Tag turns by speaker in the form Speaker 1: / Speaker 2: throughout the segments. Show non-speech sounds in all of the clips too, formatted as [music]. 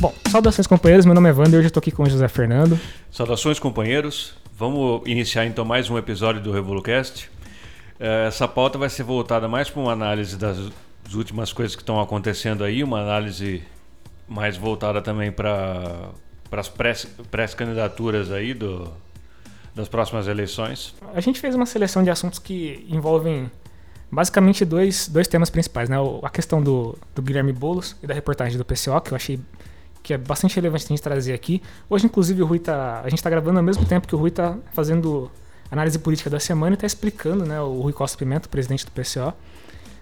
Speaker 1: Bom, saudações companheiros, meu nome é Wander, hoje eu estou aqui com o José Fernando.
Speaker 2: Saudações companheiros, vamos iniciar então mais um episódio do RevoluCast. Eh, Essa pauta vai ser voltada mais para uma análise das últimas coisas que estão acontecendo aí, uma análise mais voltada também para as pré-candidaturas aí do, das próximas eleições.
Speaker 1: A gente fez uma seleção de assuntos que envolvem basicamente dois, dois temas principais, né? A questão do, do Guilherme Boulos e da reportagem do PCO, que eu achei que é bastante relevante a gente trazer aqui. Hoje, inclusive, o Rui tá. A gente está gravando ao mesmo tempo que o Rui está fazendo análise política da semana e está explicando, né? O Rui Costa Pimenta, presidente do PCO,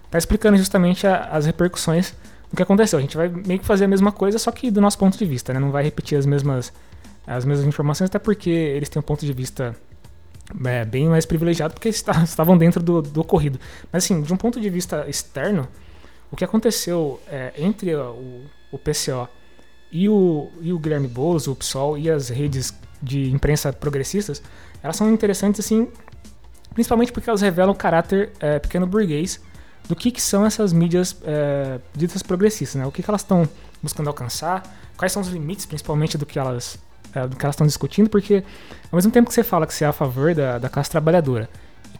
Speaker 1: está explicando justamente a- as repercussões do que aconteceu. A gente vai meio que fazer a mesma coisa, só que do nosso ponto de vista, né? Não vai repetir as mesmas, as mesmas informações, até porque eles têm um ponto de vista é, bem mais privilegiado porque esta- [laughs] estavam dentro do, do ocorrido. Mas assim, de um ponto de vista externo, o que aconteceu é, entre o, o PCO e o, e o Guilherme Boulos, o PSOL e as redes de imprensa progressistas, elas são interessantes assim, principalmente porque elas revelam o caráter é, pequeno burguês do que, que são essas mídias é, ditas progressistas, né? O que, que elas estão buscando alcançar, quais são os limites, principalmente do que elas é, do que elas estão discutindo, porque ao mesmo tempo que você fala que você é a favor da, da classe trabalhadora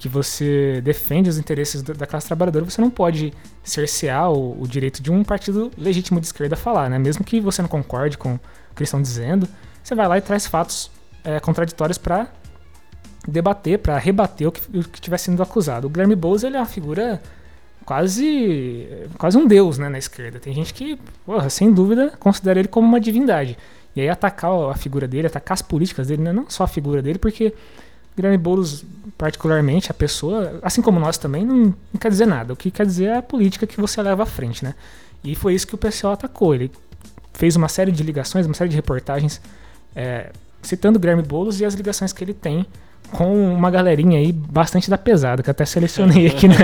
Speaker 1: que você defende os interesses da, classe trabalhadora, você não pode cercear o, o direito de um partido legítimo de esquerda falar, né? Mesmo que você não concorde com o que eles estão dizendo, você vai lá e traz fatos é, contraditórios para debater, para rebater o que, o que estiver sendo acusado. O Guilherme Boulos ele é uma figura quase quase um deus né, na esquerda. Tem gente que, porra, sem dúvida, considera ele como uma divindade. E aí atacar a figura dele, atacar as políticas dele, né, não só a figura dele, porque Guilherme Boulos, particularmente, a pessoa, assim como nós também, não, não quer dizer nada. O que quer dizer é a política que você leva à frente, né? E foi isso que o PCO atacou. Ele fez uma série de ligações, uma série de reportagens é, citando Guilherme Boulos e as ligações que ele tem com uma galerinha aí bastante da pesada, que eu até selecionei [laughs] aqui, né?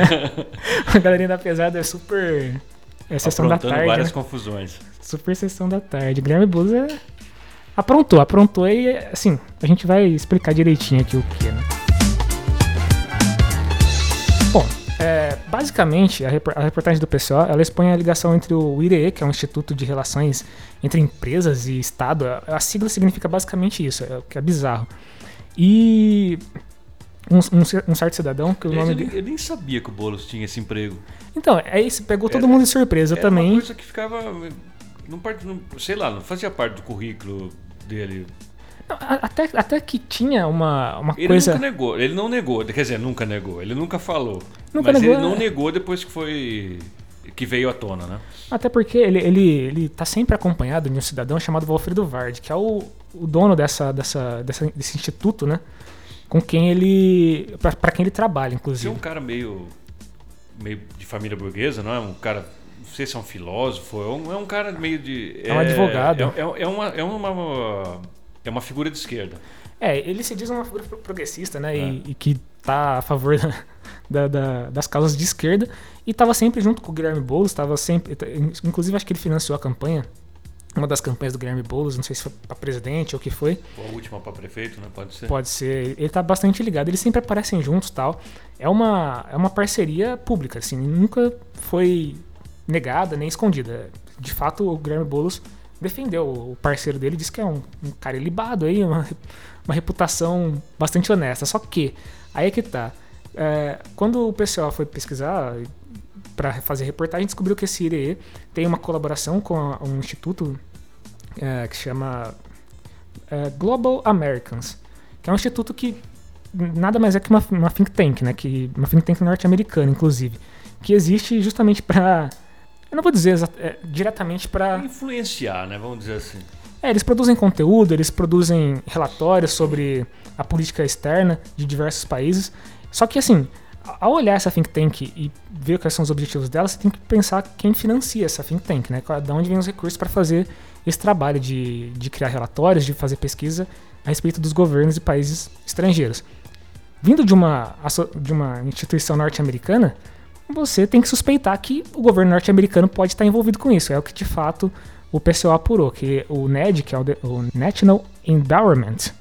Speaker 1: [laughs] a galerinha da pesada é super. É sessão da tarde.
Speaker 2: várias
Speaker 1: né?
Speaker 2: confusões.
Speaker 1: Super sessão da tarde. Guilherme Boulos é. Aprontou, aprontou e assim, a gente vai explicar direitinho aqui o que, né? Bom, é, basicamente a, repor- a reportagem do PCO ela expõe a ligação entre o IRE, que é um Instituto de Relações entre Empresas e Estado. A, sigla significa basicamente isso, é, o que é bizarro. E um, um um certo cidadão, que o nome
Speaker 2: eu,
Speaker 1: dele.
Speaker 2: nem- eu nem sabia que o Boulos tinha esse emprego.
Speaker 1: Então, é isso, pegou todo
Speaker 2: Era-
Speaker 1: mundo de surpresa.
Speaker 2: Era
Speaker 1: também.
Speaker 2: uma coisa que ficava. Não- sei lá, não fazia parte do currículo dele.
Speaker 1: Até, até que tinha uma, uma
Speaker 2: Ele
Speaker 1: coisa.
Speaker 2: nunca negou, ele não negou, quer dizer, nunca negou, ele nunca falou.
Speaker 1: Nunca
Speaker 2: mas
Speaker 1: negou,
Speaker 2: ele não
Speaker 1: é.
Speaker 2: negou depois que foi. que veio à tona, né?
Speaker 1: Até porque ele, ele, ele tá sempre acompanhado de um cidadão chamado Walfredo Vard, que é o, o dono dessa, dessa, dessa, desse instituto, né? Com quem ele. pra quem ele trabalha,
Speaker 2: Você é
Speaker 1: inclusive.
Speaker 2: um cara meio. meio de família burguesa, não é? Um cara. Não sei se é um filósofo, é um, é um cara meio de.
Speaker 1: É um advogado.
Speaker 2: É, é- é uma, é, uma, é uma figura de esquerda.
Speaker 1: É, ele se diz uma figura pro- progressista, né?
Speaker 2: É.
Speaker 1: E, e que tá a favor da, da- da- das causas de esquerda. E tava sempre junto com o Guilherme Boulos, tava sempre. Inclusive, acho que ele financiou a campanha. Uma das campanhas do Guilherme Boulos, não sei se foi pra presidente ou o que foi.
Speaker 2: Ou a última para prefeito, né? Pode ser.
Speaker 1: Pode ser. Ele tá bastante ligado. Eles sempre aparecem juntos tal. É uma, é uma parceria pública, assim. Nunca foi negada nem escondida. De fato, o Guilherme Boulos defendeu o parceiro dele, disse que é um, um cara ilibado aí, uma, uma reputação bastante honesta. Só que, aí é que tá. É, quando o pessoal foi pesquisar para fazer reportagem, descobriu que esse IRE tem uma colaboração com a- um instituto é, que chama é, Global Americans, que é um instituto que nada mais é que uma, uma think tank, né? Que, uma think tank norte-americana, inclusive, que existe justamente para eu não vou dizer é, diretamente para
Speaker 2: Influenciar, né? Vamos dizer assim.
Speaker 1: é, eles produzem conteúdo, eles produzem relatórios sobre a política externa de diversos países. Só que, assim, ao olhar essa think tank e ver quais são os objetivos dela, você tem que pensar quem financia essa think tank, né? De onde vem os recursos para fazer esse trabalho de, de criar relatórios, de fazer pesquisa a respeito dos governos de países estrangeiros. Vindo de uma, de uma instituição norte-americana, você tem que suspeitar que o governo norte-americano pode estar envolvido com isso. É o que de fato o PCO apurou, que o NED, que é o, de- o National Endowment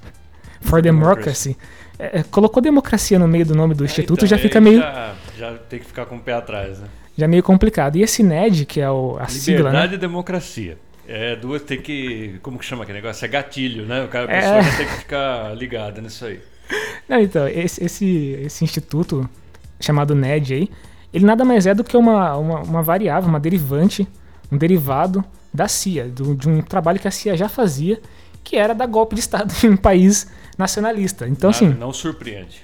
Speaker 1: for Democracy, é, é, colocou democracia no meio do nome do instituto
Speaker 2: Então,
Speaker 1: já fica meio,
Speaker 2: Já, já tem que ficar com o pé atrás, né?
Speaker 1: já meio complicado. E esse NED, que é o, a sigla, né?
Speaker 2: Liberdade e democracia. É, duas tem que. Como que chama aquele negócio? É gatilho, né? O cara, a
Speaker 1: É.
Speaker 2: pessoa já tem que ficar ligada nisso aí.
Speaker 1: Não, então, esse, esse, esse instituto chamado NED aí, ele nada mais é do que uma, uma, uma variável, uma derivante, um derivado da CIA, do- de um trabalho que a CIA já fazia, que era dar golpe de Estado [laughs] em um país nacionalista. Então,
Speaker 2: Nada-
Speaker 1: assim,
Speaker 2: Não surpreende.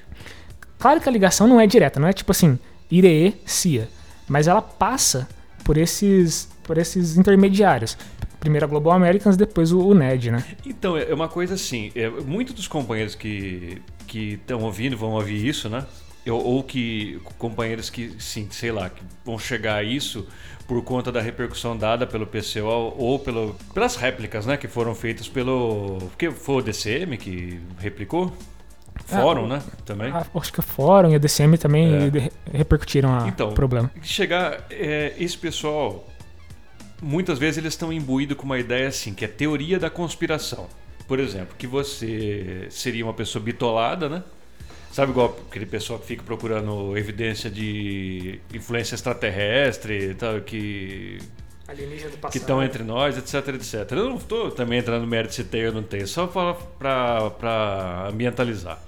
Speaker 1: claro que a ligação não é direta, não é tipo assim, IRE, CIA, mas ela passa por esses, por esses intermediários. Primeiro a Global Americans, depois o, o NED, né?
Speaker 2: Então, é uma coisa assim, é, muitos dos companheiros que que estão ouvindo vão ouvir isso, né? Eu- ou que companheiros que, sim, sei lá, que vão chegar a isso por conta da repercussão dada pelo PCO ou pelo, pelas réplicas, né? Que foram feitas pelo... Porque foi o DCM que replicou? Fórum,
Speaker 1: o-
Speaker 2: né? Também.
Speaker 1: Ah, acho que o Fórum e a DCM também
Speaker 2: É.
Speaker 1: repercutiram a-
Speaker 2: Então,
Speaker 1: o problema.
Speaker 2: chegar é, esse pessoal muitas vezes eles estão imbuídos com uma ideia assim que é teoria da conspiração por exemplo que você seria uma pessoa bitolada né sabe igual aquele pessoal que fica procurando evidência de influência extraterrestre tal, que que estão entre nós, etc, etc. Eu não estou também entrando no mérito se tem ou não tem, só para ambientalizar.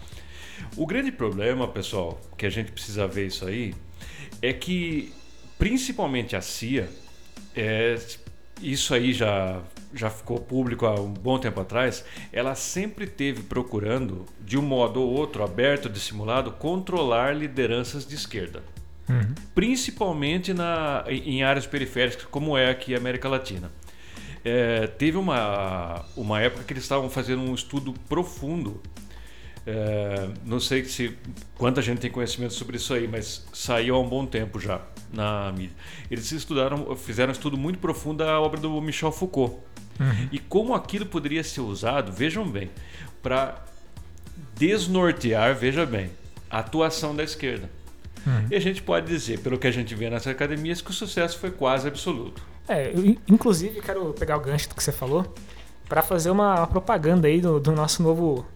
Speaker 2: O grande problema, pessoal, que a gente precisa ver isso aí, é que principalmente a CIA, é, isso aí já, já ficou público há um bom tempo atrás, ela sempre teve procurando, de um modo ou outro, aberto, dissimulado, controlar lideranças de esquerda
Speaker 1: Uhum.
Speaker 2: principalmente na, em áreas periféricas, como é aqui a América Latina. É, teve uma, uma época que eles estavam fazendo um estudo profundo. É, não sei se quanta gente tem conhecimento sobre isso aí, mas saiu há um bom tempo já na mídia. Eles estudaram, fizeram um estudo muito profundo da obra do Michel Foucault
Speaker 1: Uhum.
Speaker 2: e como aquilo poderia ser usado, vejam bem, para desnortear, veja bem, a atuação da esquerda.
Speaker 1: Uhum.
Speaker 2: E a gente pode dizer, pelo que a gente vê nas academias, que o sucesso foi quase absoluto.
Speaker 1: É, eu, in- inclusive, quero pegar o gancho do que você falou para fazer uma propaganda aí do, do nosso novo,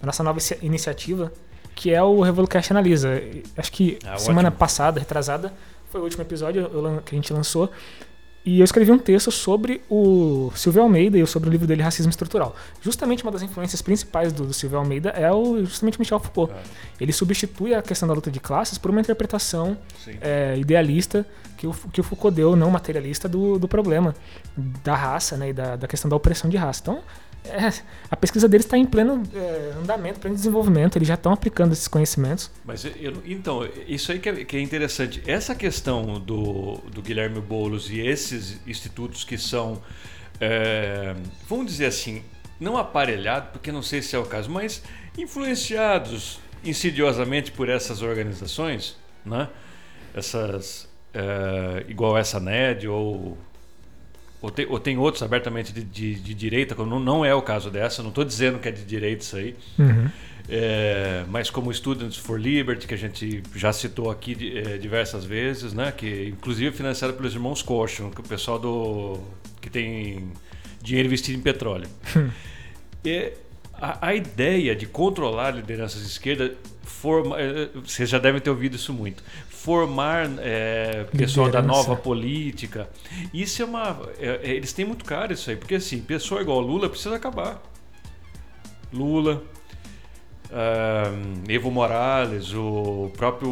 Speaker 1: da nossa nova inicia- iniciativa, que é o Revolucast Analisa. Acho que
Speaker 2: Ah,
Speaker 1: semana
Speaker 2: ótimo.
Speaker 1: passada, retrasada, foi o último episódio que a gente lançou. E eu escrevi um texto sobre o Silvio Almeida e sobre o livro dele Racismo Estrutural. Justamente uma das influências principais do, do Silvio Almeida é o justamente Michel Foucault.
Speaker 2: Ah.
Speaker 1: Ele substitui a questão da luta de classes por uma interpretação é, idealista que o, que o Foucault deu, não materialista, do, do problema da raça né, e da, da questão da opressão de raça. Então, é, a pesquisa deles está em pleno é, andamento, pleno desenvolvimento, eles já estão aplicando esses conhecimentos.
Speaker 2: Mas eu- então, isso aí que é, que é interessante. Essa questão do, do Guilherme Boulos e esses institutos que são, é, vamos dizer assim, não aparelhados, porque não sei se é o caso, mas influenciados insidiosamente por essas organizações, né? essas, é, igual essa NED ou ou tem, ou tem outros abertamente de, de, de direita, como não, é o caso dessa, não estou dizendo que é de direita isso aí, é, mas como Students for Liberty, que a gente já citou aqui é, diversas vezes, né, que inclusive é financiado pelos irmãos Caution, que é o pessoal do que tem dinheiro investido em petróleo. E a, a ideia de controlar lideranças de esquerda, forma, eh, vocês já devem ter ouvido isso muito, formar eh, pessoal da nova política, isso é uma, é- é- eles têm muito caro isso aí, porque assim, pessoa igual Lula precisa acabar. Lula, ahn, Evo Morales, o próprio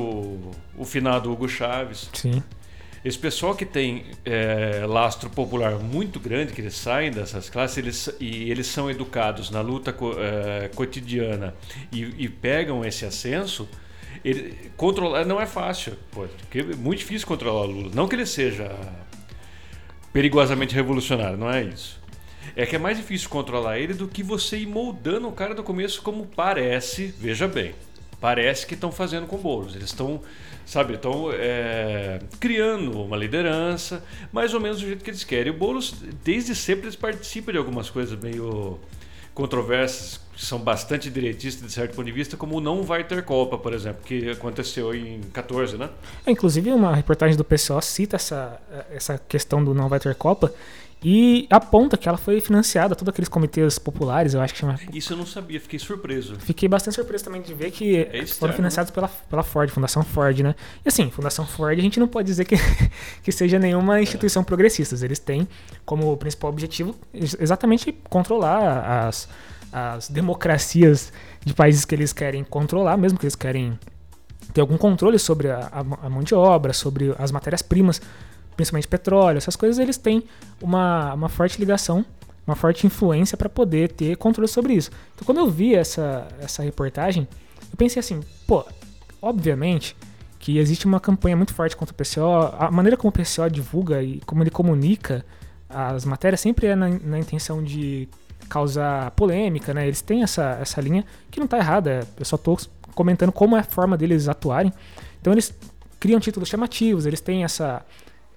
Speaker 2: o finado Hugo Chaves.
Speaker 1: Sim.
Speaker 2: Esse pessoal que tem é, lastro popular muito grande, que eles saem dessas classes eles, e eles são educados na luta co- é, cotidiana e, e pegam esse ascenso, ele, controlar não é fácil. Pô, é muito difícil controlar o Lula. Não que ele seja perigosamente revolucionário, não é isso. É que é mais difícil controlar ele do que você ir moldando o cara do começo como parece, veja bem, parece que estão fazendo com bolos. Eles estão, sabe, estão é, criando uma liderança, mais ou menos do jeito que eles querem. O Boulos, desde sempre, eles participam de algumas coisas meio controversas, que são bastante direitistas de certo ponto de vista, como o não vai ter Copa, por exemplo, que aconteceu em 14, né?
Speaker 1: É, inclusive, uma reportagem do PCO cita essa, essa questão do não vai ter Copa E aponta que ela foi financiada, todos aqueles comitês populares, eu acho que chama.
Speaker 2: Isso eu não sabia, fiquei surpreso.
Speaker 1: Fiquei bastante surpreso também de ver que
Speaker 2: É
Speaker 1: foram
Speaker 2: externo,
Speaker 1: financiados pela, pela Ford, Fundação Ford, né? E assim, Fundação Ford a gente não pode dizer que, [laughs] que seja nenhuma instituição progressista. Eles têm como principal objetivo ex- exatamente controlar as, as democracias de países que eles querem controlar, mesmo que eles querem ter algum controle sobre a, a- mão de obra, sobre as matérias-primas, principalmente petróleo, essas coisas, eles têm uma, uma forte ligação, uma forte influência para poder ter controle sobre isso. Então, quando eu vi essa, essa reportagem, eu pensei assim, pô, obviamente que existe uma campanha muito forte contra o PCO, a maneira como o PCO divulga e como ele comunica as matérias sempre é na, na intenção de causar polêmica, né? Eles têm essa, essa linha que não tá errada, eu só tô comentando como é a forma deles atuarem. Então eles criam títulos chamativos, eles têm essa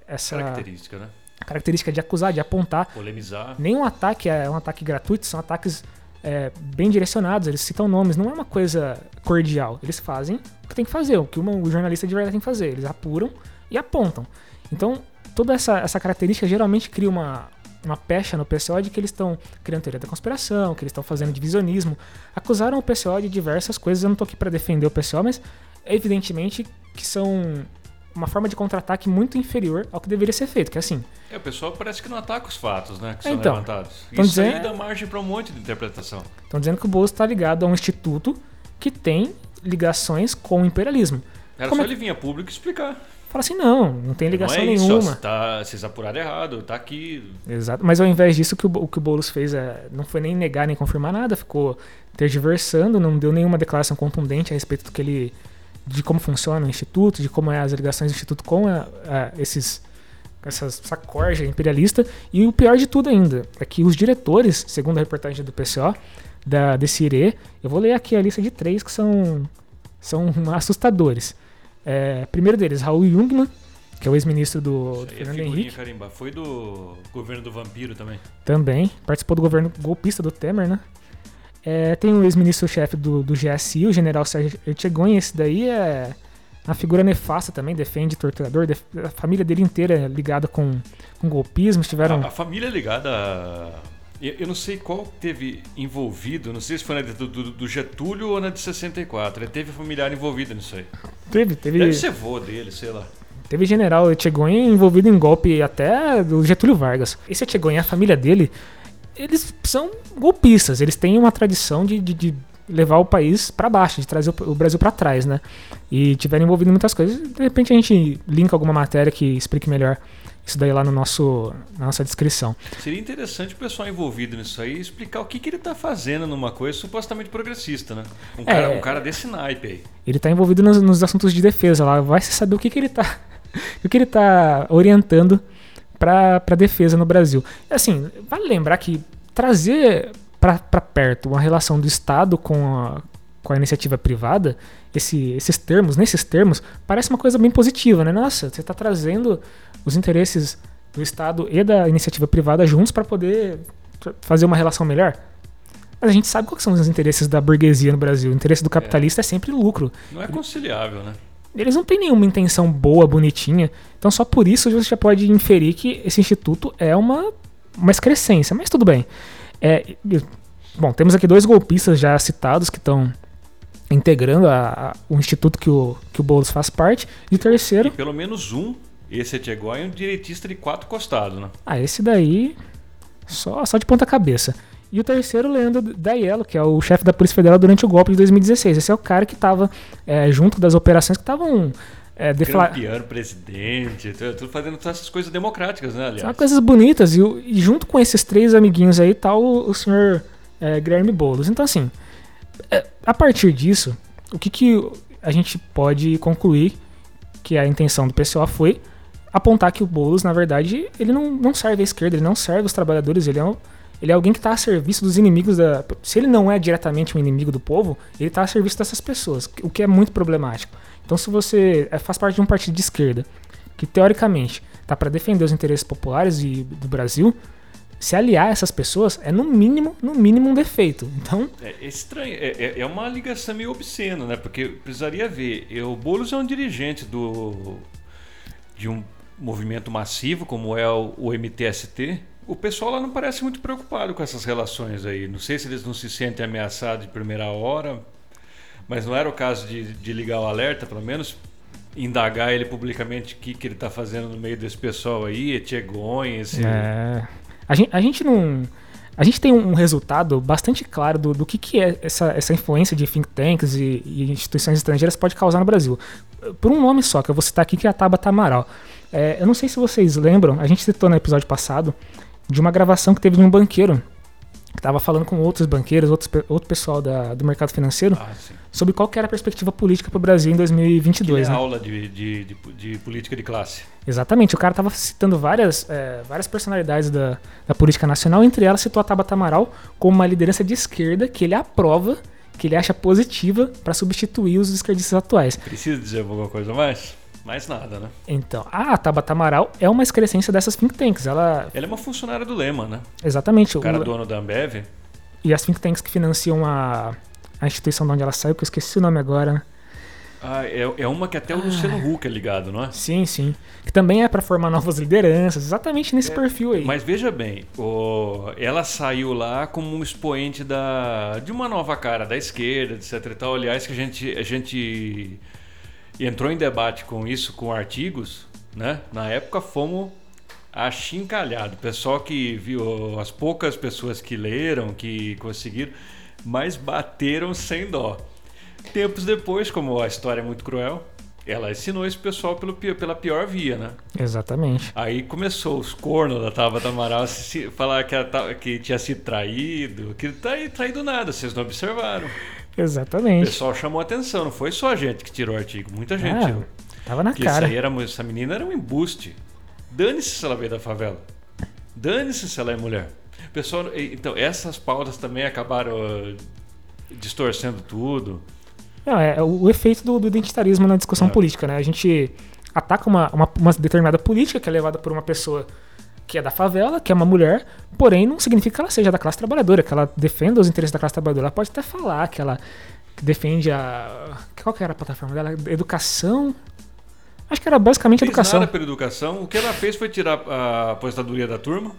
Speaker 1: essa
Speaker 2: Característica, né?
Speaker 1: característica de acusar, de apontar.
Speaker 2: Polemizar.
Speaker 1: Nenhum ataque é um ataque gratuito, são ataques é, bem direcionados, eles citam nomes, não é uma coisa cordial. Eles fazem o que tem que fazer, o que uma- o jornalista de verdade tem que fazer. Eles apuram e apontam. Então, toda essa, essa característica geralmente cria uma, uma pecha no PCO de que eles estão criando teoria da conspiração, que eles estão fazendo divisionismo. Acusaram o PCO de diversas coisas, eu não tô aqui para defender o PCO, mas evidentemente que são uma forma de contra-ataque muito inferior ao que deveria ser feito, que é assim,
Speaker 2: É, o pessoal parece que não ataca os fatos, né? Que são
Speaker 1: Então,
Speaker 2: levantados.
Speaker 1: então
Speaker 2: Isso aí
Speaker 1: dizer-
Speaker 2: dá margem para um monte de interpretação.
Speaker 1: Estão dizendo que o Bolsonaro está ligado a um instituto que tem ligações com o imperialismo.
Speaker 2: Era
Speaker 1: Como
Speaker 2: só
Speaker 1: é
Speaker 2: ele vir a público explicar.
Speaker 1: Fala assim, não, não tem ligação
Speaker 2: não é isso,
Speaker 1: nenhuma.
Speaker 2: ó, tá, vocês apuraram errado, tá aqui.
Speaker 1: Exato. Mas ao invés disso, o que o, o que o Boulos fez é, não foi nem negar nem confirmar nada, ficou tergiversando, não deu nenhuma declaração contundente a respeito do que ele. de como funciona o Instituto, de como é as ligações do Instituto com a- a- esses. Essas, essa corja imperialista. E o pior de tudo ainda é que os diretores, segundo a reportagem do PCO, da, desse IRE, eu vou ler aqui a lista de três que são, são assustadores. É, primeiro deles, Raul Jungmann, que é o ex-ministro do, do
Speaker 2: é
Speaker 1: Fernando Henrique.
Speaker 2: carimba. Foi do governo do vampiro também.
Speaker 1: Também. Participou do governo golpista do Temer, né? É, tem o ex-ministro-chefe do, do GSI, o general Sérgio Ertegonha. Esse daí é uma figura nefasta também, defende torturador. def- a família dele inteira é ligada com, com golpismo. Tiveram.
Speaker 2: A, a família é ligada a. Eu, não sei qual teve envolvido, não sei se foi na do, do- do Getúlio ou na de 64. Ele teve familiar envolvido nisso aí.
Speaker 1: Teve, teve,
Speaker 2: Deve ser vô dele, sei lá.
Speaker 1: teve general Etchegoyen envolvido em golpe até do Getúlio Vargas. Esse Etchegoyen, a família dele, eles são golpistas. Eles têm uma tradição de, de- de levar o país para baixo, de trazer o, o Brasil para trás, né? E tiveram envolvido em muitas coisas. De repente a gente linka alguma matéria que explique melhor isso daí lá no nosso, na nossa descrição.
Speaker 2: Seria interessante o pessoal envolvido nisso aí explicar o que, que ele tá fazendo numa coisa supostamente progressista, né? Um cara,
Speaker 1: É.
Speaker 2: um cara desse naipe aí.
Speaker 1: Ele tá envolvido nos, nos assuntos de defesa lá. Vai se saber o que, que ele tá. [laughs] o que ele tá orientando pra defesa no Brasil. Assim, vale lembrar que trazer pra perto uma relação do Estado com a, com a iniciativa privada, esse- esses termos, nesses termos, parece uma coisa bem positiva, né? Nossa, você tá trazendo os interesses do Estado e da iniciativa privada juntos para poder fazer uma relação melhor. Mas a gente sabe quais são os interesses da burguesia no Brasil. O interesse do capitalista é, sempre lucro.
Speaker 2: Não é conciliável, né?
Speaker 1: Eles não têm nenhuma intenção boa, bonitinha. Então só por isso você já pode inferir que esse instituto é uma, uma excrescência. Mas tudo bem. É, bom, temos aqui dois golpistas já citados que estão integrando a- a- o instituto que o, que o Boulos faz parte. E o terceiro,
Speaker 2: E pelo menos um, esse Etchegói, é um direitista de quatro costados, né?
Speaker 1: ah, esse daí só, só de ponta cabeça. E o terceiro, Leandro Daiello, que é o chefe da Polícia Federal durante o golpe de 2016. Esse é o cara que estava junto das operações que estavam é, defla-
Speaker 2: Grampeando presidente, tu- tudo fazendo todas essas coisas democráticas, né,
Speaker 1: São
Speaker 2: aliás?
Speaker 1: coisas bonitas. E, e junto com esses três amiguinhos aí tá o, o senhor é, Guilherme Boulos. Então, assim, é, a partir disso, o que, que a gente pode concluir que a intenção do PCO foi apontar que o Boulos, na verdade, ele não, não serve à esquerda, ele não serve os trabalhadores, ele é, um- ele é alguém que está a serviço dos inimigos da. Se ele não é diretamente um inimigo do povo, ele está a serviço dessas pessoas, o que é muito problemático. Então, se você é, faz parte de um partido de esquerda, que teoricamente tá para defender os interesses populares e do Brasil, se aliar a essas pessoas é no mínimo, no mínimo um defeito. Então,
Speaker 2: É estranho, é, é- é uma ligação meio obscena, né? Porque precisaria ver. O Boulos é um dirigente do de um movimento massivo como é o, o MTST, o pessoal lá não parece muito preocupado com essas relações aí. Não sei se eles não se sentem ameaçados de primeira hora, mas não era o caso de, de ligar o alerta, pelo menos indagar ele publicamente o que, que ele está fazendo no meio desse pessoal aí, Etchegonha, esse...
Speaker 1: É. A gente, a gente não. A gente tem um resultado bastante claro do, do que, que é essa, essa influência de think tanks e, e instituições estrangeiras pode causar no Brasil. Por um nome só, que eu vou citar aqui, que é a Tabata Amaral. É, eu não sei se vocês lembram, a gente citou no episódio passado, de uma gravação que teve de um banqueiro que estava falando com outros banqueiros, outros, outro pessoal da, do mercado financeiro, ah, sobre qual era a perspectiva política para o Brasil em 2022.
Speaker 2: Que é
Speaker 1: né?
Speaker 2: aula de, de, de, de, política de classe.
Speaker 1: Exatamente, o cara estava citando várias, é, várias personalidades da, da política nacional, entre elas citou a Tabata Amaral como uma liderança de esquerda que ele aprova, que ele acha positiva para substituir os esquerdistas atuais.
Speaker 2: Precisa dizer alguma coisa mais? Mais nada, né?
Speaker 1: Então, a Tabata Amaral é uma excrescência dessas think tanks. Ela,
Speaker 2: ela é uma funcionária do Lema, né?
Speaker 1: Exatamente.
Speaker 2: O cara o... dono da Ambev.
Speaker 1: E as think tanks que financiam a, a instituição de onde ela saiu, que eu esqueci o nome agora.
Speaker 2: Ah, é, é uma que até o Luciano ah. Huck é ligado, não é?
Speaker 1: Sim, sim. Que também é para formar novas lideranças, exatamente nesse é, perfil aí.
Speaker 2: Mas veja bem, o, ela saiu lá como um expoente da, de uma nova cara da esquerda, etc. E tal. Aliás, que a gente, a gente entrou em debate com isso, com artigos, né? Na época fomos achincalhado. Pessoal que viu, as poucas pessoas que leram, que conseguiram, mas bateram sem dó. Tempos depois, como a história é muito cruel, ela ensinou esse pessoal pelo, pela pior via, né?
Speaker 1: Exatamente.
Speaker 2: Aí começou os cornos da Tabata Amaral se, falar que, ela, que tinha sido traído, que tá traído nada, vocês não observaram.
Speaker 1: Exatamente.
Speaker 2: O pessoal chamou atenção, não foi só a gente que tirou o artigo, muita gente ah, tirou.
Speaker 1: Tava na cara.
Speaker 2: Era, essa menina era um embuste. Dane-se se ela veio da favela. Dane-se se ela é mulher. Pessoal, então, essas pautas também acabaram uh, distorcendo tudo.
Speaker 1: Não, é, é o efeito do, do identitarismo na discussão é. política, né? A gente ataca uma, uma, uma determinada política que é levada por uma pessoa que é da favela, que é uma mulher, porém não significa que ela seja da classe trabalhadora, que ela defenda os interesses da classe trabalhadora. Ela pode até falar que ela defende a. Qual que era a plataforma dela? Educação. Acho que era basicamente
Speaker 2: fez
Speaker 1: educação.
Speaker 2: Nada pela educação. O que ela fez foi tirar a aposentadoria da turma,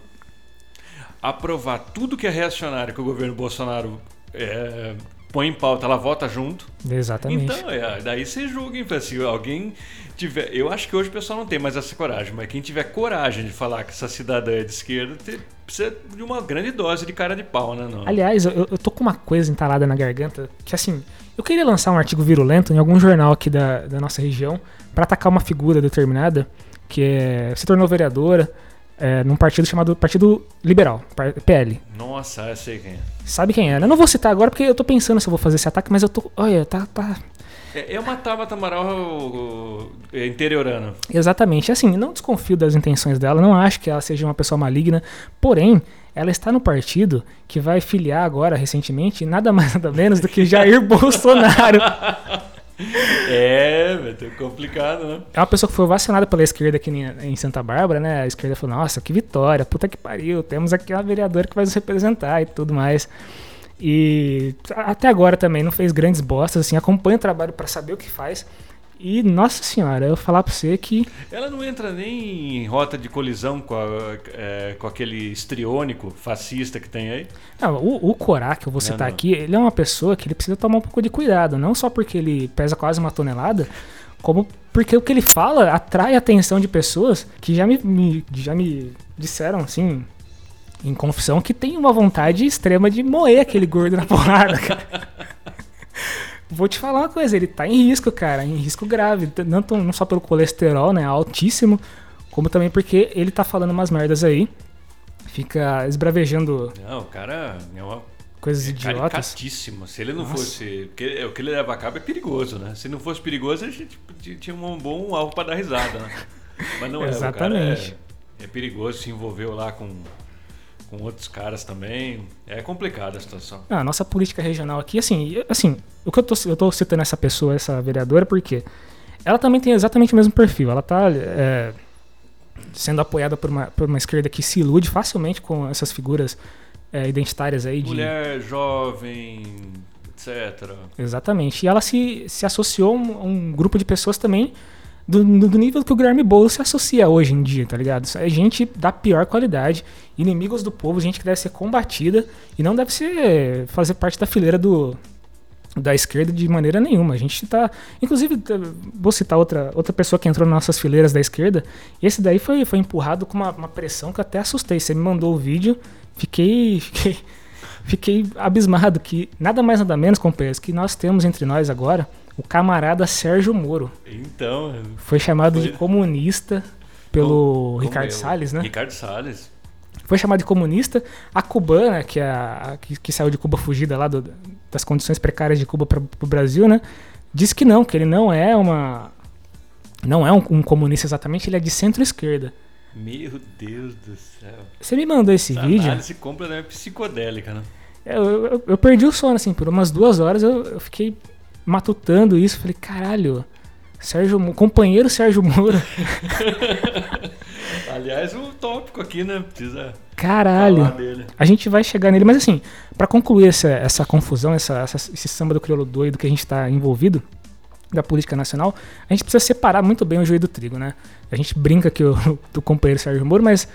Speaker 2: aprovar tudo que é reacionário que o governo Bolsonaro é, põe em pauta, ela vota junto.
Speaker 1: Exatamente.
Speaker 2: Então, é, daí você julga, então, se alguém tiver. Eu acho que hoje o pessoal não tem mais essa coragem, mas quem tiver coragem de falar que essa cidadã é de esquerda, precisa de uma grande dose de cara de pau, né? Não?
Speaker 1: Aliás, eu, eu tô com uma coisa entalada na garganta que, assim, eu queria lançar um artigo virulento em algum jornal aqui da, da nossa região para atacar uma figura determinada que é, se tornou vereadora é, num partido chamado Partido Liberal, PL.
Speaker 2: Nossa, eu sei quem é.
Speaker 1: Sabe quem é? Eu não vou citar agora porque eu tô pensando se eu vou fazer esse ataque, mas eu tô. Olha, tá. tá...
Speaker 2: É, é uma Tabata Amaral interiorana.
Speaker 1: Exatamente. Assim, não desconfio das intenções dela, não acho que ela seja uma pessoa maligna, porém, ela está no partido que vai filiar agora, recentemente, nada mais nada menos do que Jair [laughs] Bolsonaro. [laughs]
Speaker 2: É, ter complicado, né?
Speaker 1: É uma pessoa que foi vacinada pela esquerda aqui em Santa Bárbara, né? A esquerda falou, nossa, que vitória, puta que pariu, temos aqui uma vereadora que vai nos representar e tudo mais. E até agora também não fez grandes bostas, assim, acompanha o trabalho para saber o que faz. E, nossa senhora, eu vou falar pra você que.
Speaker 2: Ela não entra nem em rota de colisão com, a, é, com aquele estriônico fascista que tem aí?
Speaker 1: Não, o, o Corá, que eu vou citar não, não. aqui, ele é uma pessoa que ele precisa tomar um pouco de cuidado. Não só porque ele pesa quase uma tonelada, como porque o que ele fala atrai a atenção de pessoas que já me, me já me disseram, assim, em confissão, que tem uma vontade extrema de moer aquele gordo na porrada, cara. [laughs] Vou te falar uma coisa, ele tá em risco, cara, em risco grave, não, não só pelo colesterol, né, altíssimo, como também porque ele tá falando umas merdas aí, fica esbravejando...
Speaker 2: Não, o cara é uma
Speaker 1: coisas é idiotas.
Speaker 2: Se ele não Nossa. fosse. Porque o que ele leva a cabo é perigoso, né? Se não fosse perigoso, a gente tinha um bom alvo para dar risada, né? Mas não é. Exatamente. É, é, perigoso, se envolveu lá com com outros caras também. É complicada a situação.
Speaker 1: Ah, a nossa política regional aqui, assim, assim o que eu tô, eu tô citando essa pessoa, essa vereadora, porque ela também tem exatamente o mesmo perfil. Ela tá é, sendo apoiada por uma, por uma esquerda que se ilude facilmente com essas figuras é, identitárias aí. De...
Speaker 2: Mulher, jovem, etc.
Speaker 1: Exatamente. E ela se, se associou a um, um grupo de pessoas também do, do nível que o Guilherme Boulos se associa hoje em dia, tá ligado? É gente da pior qualidade, inimigos do povo, gente que deve ser combatida e não deve ser fazer parte da fileira do, da esquerda de maneira nenhuma. A gente tá. Inclusive, vou citar outra, outra pessoa que entrou nas nossas fileiras da esquerda. Esse daí foi, foi empurrado com uma, uma pressão que eu até assustei. Você me mandou o vídeo, fiquei. [laughs] Fiquei, fiquei abismado que nada mais nada menos, companheiros, que nós temos entre nós agora o camarada Sérgio Moro.
Speaker 2: Então.
Speaker 1: Foi chamado foi... de comunista pelo Ricardo Salles, né?
Speaker 2: Ricardo Salles.
Speaker 1: Foi chamado de comunista. A cubana, que, é a, que, que saiu de Cuba fugida lá do, das condições precárias de Cuba para o Brasil, né? Disse que não, que ele não é uma. Não é um, um comunista exatamente, ele é de centro-esquerda.
Speaker 2: Meu Deus do céu.
Speaker 1: Você me mandou esse Essa vídeo.
Speaker 2: Análise completamente psicodélica, né?
Speaker 1: Eu, eu, eu, perdi o sono, assim, por umas duas horas eu, eu fiquei matutando isso. Falei, caralho, Sérgio, companheiro Sérgio Moura. [laughs]
Speaker 2: Aliás, o um tópico aqui, né? Precisa.
Speaker 1: Caralho. A gente vai chegar nele, mas assim, para concluir essa, essa confusão, essa, essa, esse samba do crioulo doido que a gente tá envolvido, da política nacional, a gente precisa separar muito bem o joio do trigo, né? A gente brinca que o [laughs] do companheiro Sérgio Moro, mas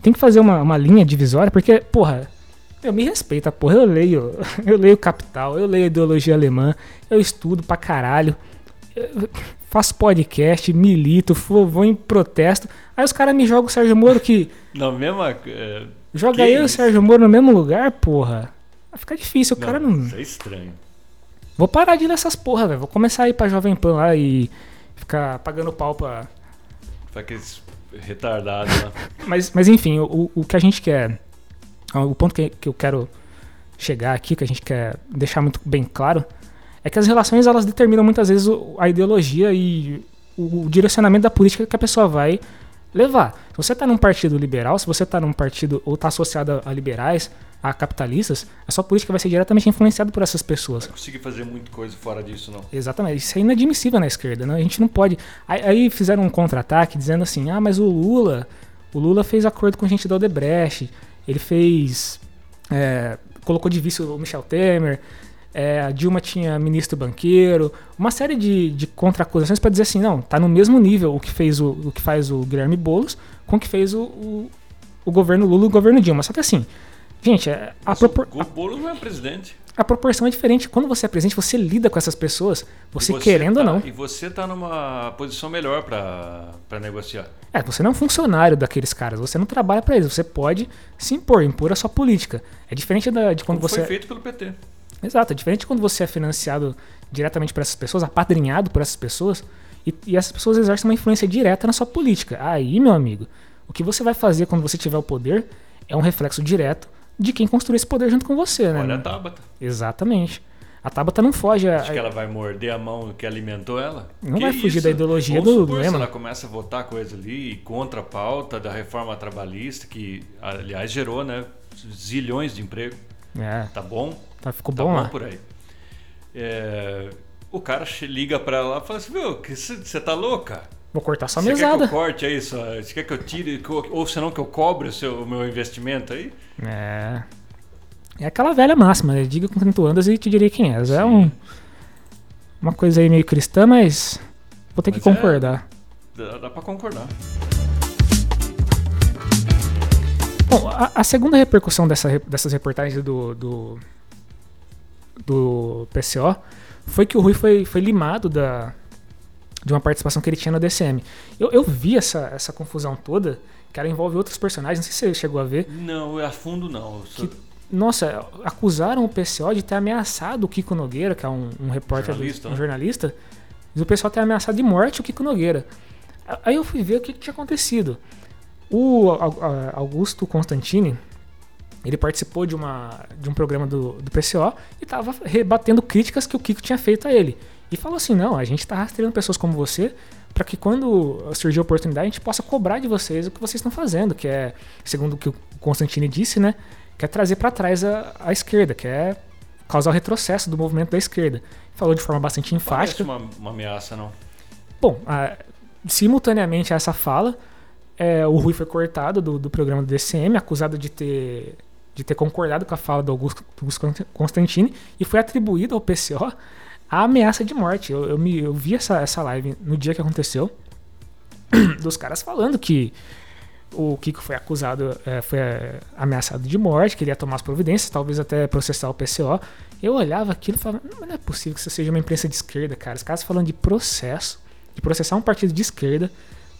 Speaker 1: tem que fazer uma, uma linha divisória, porque, porra, eu me respeito, porra. Eu leio, [laughs] eu leio Capital, eu leio ideologia alemã, eu estudo pra caralho, faço podcast, milito, vou, em protesto. Aí os caras me jogam o Sérgio Moro que. [laughs]
Speaker 2: Na mesma. É...
Speaker 1: Joga aí o Sérgio Moro no mesmo lugar, porra. Vai ficar difícil, o não, cara não.
Speaker 2: Isso é estranho.
Speaker 1: Vou parar de ir nessas porra, velho. Vou começar a ir pra Jovem Pan lá e ficar pagando pau pra.
Speaker 2: Pra aqueles retardados lá. [laughs]
Speaker 1: mas, mas enfim, o, o que a gente quer o ponto que, que eu quero chegar aqui, que a gente quer deixar muito bem claro, é que as relações elas determinam muitas vezes a ideologia e o, direcionamento da política que a pessoa vai levar. Se você está num partido liberal, se você está num partido ou está associado a liberais, a capitalistas, a sua política vai ser diretamente influenciada por essas pessoas. Não
Speaker 2: conseguir fazer muita coisa fora disso, não.
Speaker 1: Exatamente. Isso é inadmissível na esquerda, né? A gente não pode. Aí, aí fizeram um contra-ataque dizendo assim: ah, mas o Lula. O Lula fez acordo com gente da Odebrecht. Ele fez. É, colocou de vice o Michel Temer. É, a Dilma tinha ministro banqueiro, uma série de, de contra-acusações para dizer assim, não, tá no mesmo nível o que fez o, o que faz o Guilherme Boulos com o que fez o, o, o governo Lula e o governo Dilma. Só que assim, gente, é, a
Speaker 2: propor... o Boulos não é presidente
Speaker 1: a proporção é diferente. Quando você é presidente, você lida com essas pessoas, você, você querendo
Speaker 2: tá,
Speaker 1: ou não.
Speaker 2: E você está numa posição melhor para negociar.
Speaker 1: É, você não é um funcionário daqueles caras, você não trabalha para eles, você pode se impor, impor a sua política. É diferente da, de quando
Speaker 2: Como
Speaker 1: você.
Speaker 2: Foi feito pelo PT.
Speaker 1: Exato, é diferente de quando você é financiado diretamente por essas pessoas, apadrinhado por essas pessoas, e, e essas pessoas exercem uma influência direta na sua política. Aí, meu amigo, o que você vai fazer quando você tiver o poder é um reflexo direto de quem construiu esse poder junto com você, né?
Speaker 2: Olha a Tabata.
Speaker 1: Exatamente. A Tabata não foge.
Speaker 2: Acho a... que ela vai morder a mão que alimentou ela?
Speaker 1: Não
Speaker 2: que
Speaker 1: vai fugir isso? da ideologia Vamos do, do
Speaker 2: ela começa a votar coisa ali contra a pauta da reforma trabalhista, que aliás gerou, né, zilhões de emprego.
Speaker 1: É.
Speaker 2: Tá bom?
Speaker 1: Tá, ficou
Speaker 2: tá
Speaker 1: bom,
Speaker 2: bom
Speaker 1: lá.
Speaker 2: por aí. É, o cara liga pra ela e fala assim: Meu, você tá louca?
Speaker 1: Vou cortar sua
Speaker 2: Você
Speaker 1: mesada.
Speaker 2: quer que eu corte aí? Você quer que eu tire? Ou senão que eu cobre o, seu, o meu investimento aí?
Speaker 1: É. É aquela velha máxima, né? diga com quem tu andas e te direi quem és. É um, uma coisa aí meio cristã, mas vou ter mas que concordar.
Speaker 2: É, dá, dá pra concordar.
Speaker 1: Bom, a, a, segunda repercussão dessa, dessas reportagens do, do, do PCO foi que o Rui foi, foi limado da, de uma participação que ele tinha no DCM. Eu, eu vi essa, essa confusão toda, que ela envolve outros personagens, não sei se você chegou a ver.
Speaker 2: Não, a fundo não.
Speaker 1: Que, nossa, acusaram o PCO de ter ameaçado o Kiko Nogueira, que é um, um repórter, jornalista, do, um né? jornalista, e o pessoal ter ameaçado de morte o Kiko Nogueira. Aí eu fui ver o que, que tinha acontecido. O Augusto Constantini, ele participou de, uma, de um programa do, do PCO e estava rebatendo críticas que o Kiko tinha feito a ele. E falou assim: não, a gente está rastreando pessoas como você para que quando surgir a oportunidade a gente possa cobrar de vocês o que vocês estão fazendo, que é, segundo o que o Constantini disse, né? quer trazer para trás a, a esquerda, quer causar o retrocesso do movimento da esquerda. Falou de forma bastante enfática.
Speaker 2: Parece uma, uma ameaça, não?
Speaker 1: Bom, a, simultaneamente a essa fala, é, o Rui foi cortado do, do programa do DCM, acusado de ter, de ter concordado com a fala do Augusto, Augusto Constantini e foi atribuído ao PCO a ameaça de morte. Eu, eu, me, eu vi essa, essa live no dia que aconteceu. [clears throat] dos caras falando que o Kiko foi acusado, é, foi é, ameaçado de morte, que ele ia tomar as providências, talvez até processar o PCO. Eu olhava aquilo e falava, não, não é possível que isso seja uma imprensa de esquerda, cara. Os caras falando de processo, de processar um partido de esquerda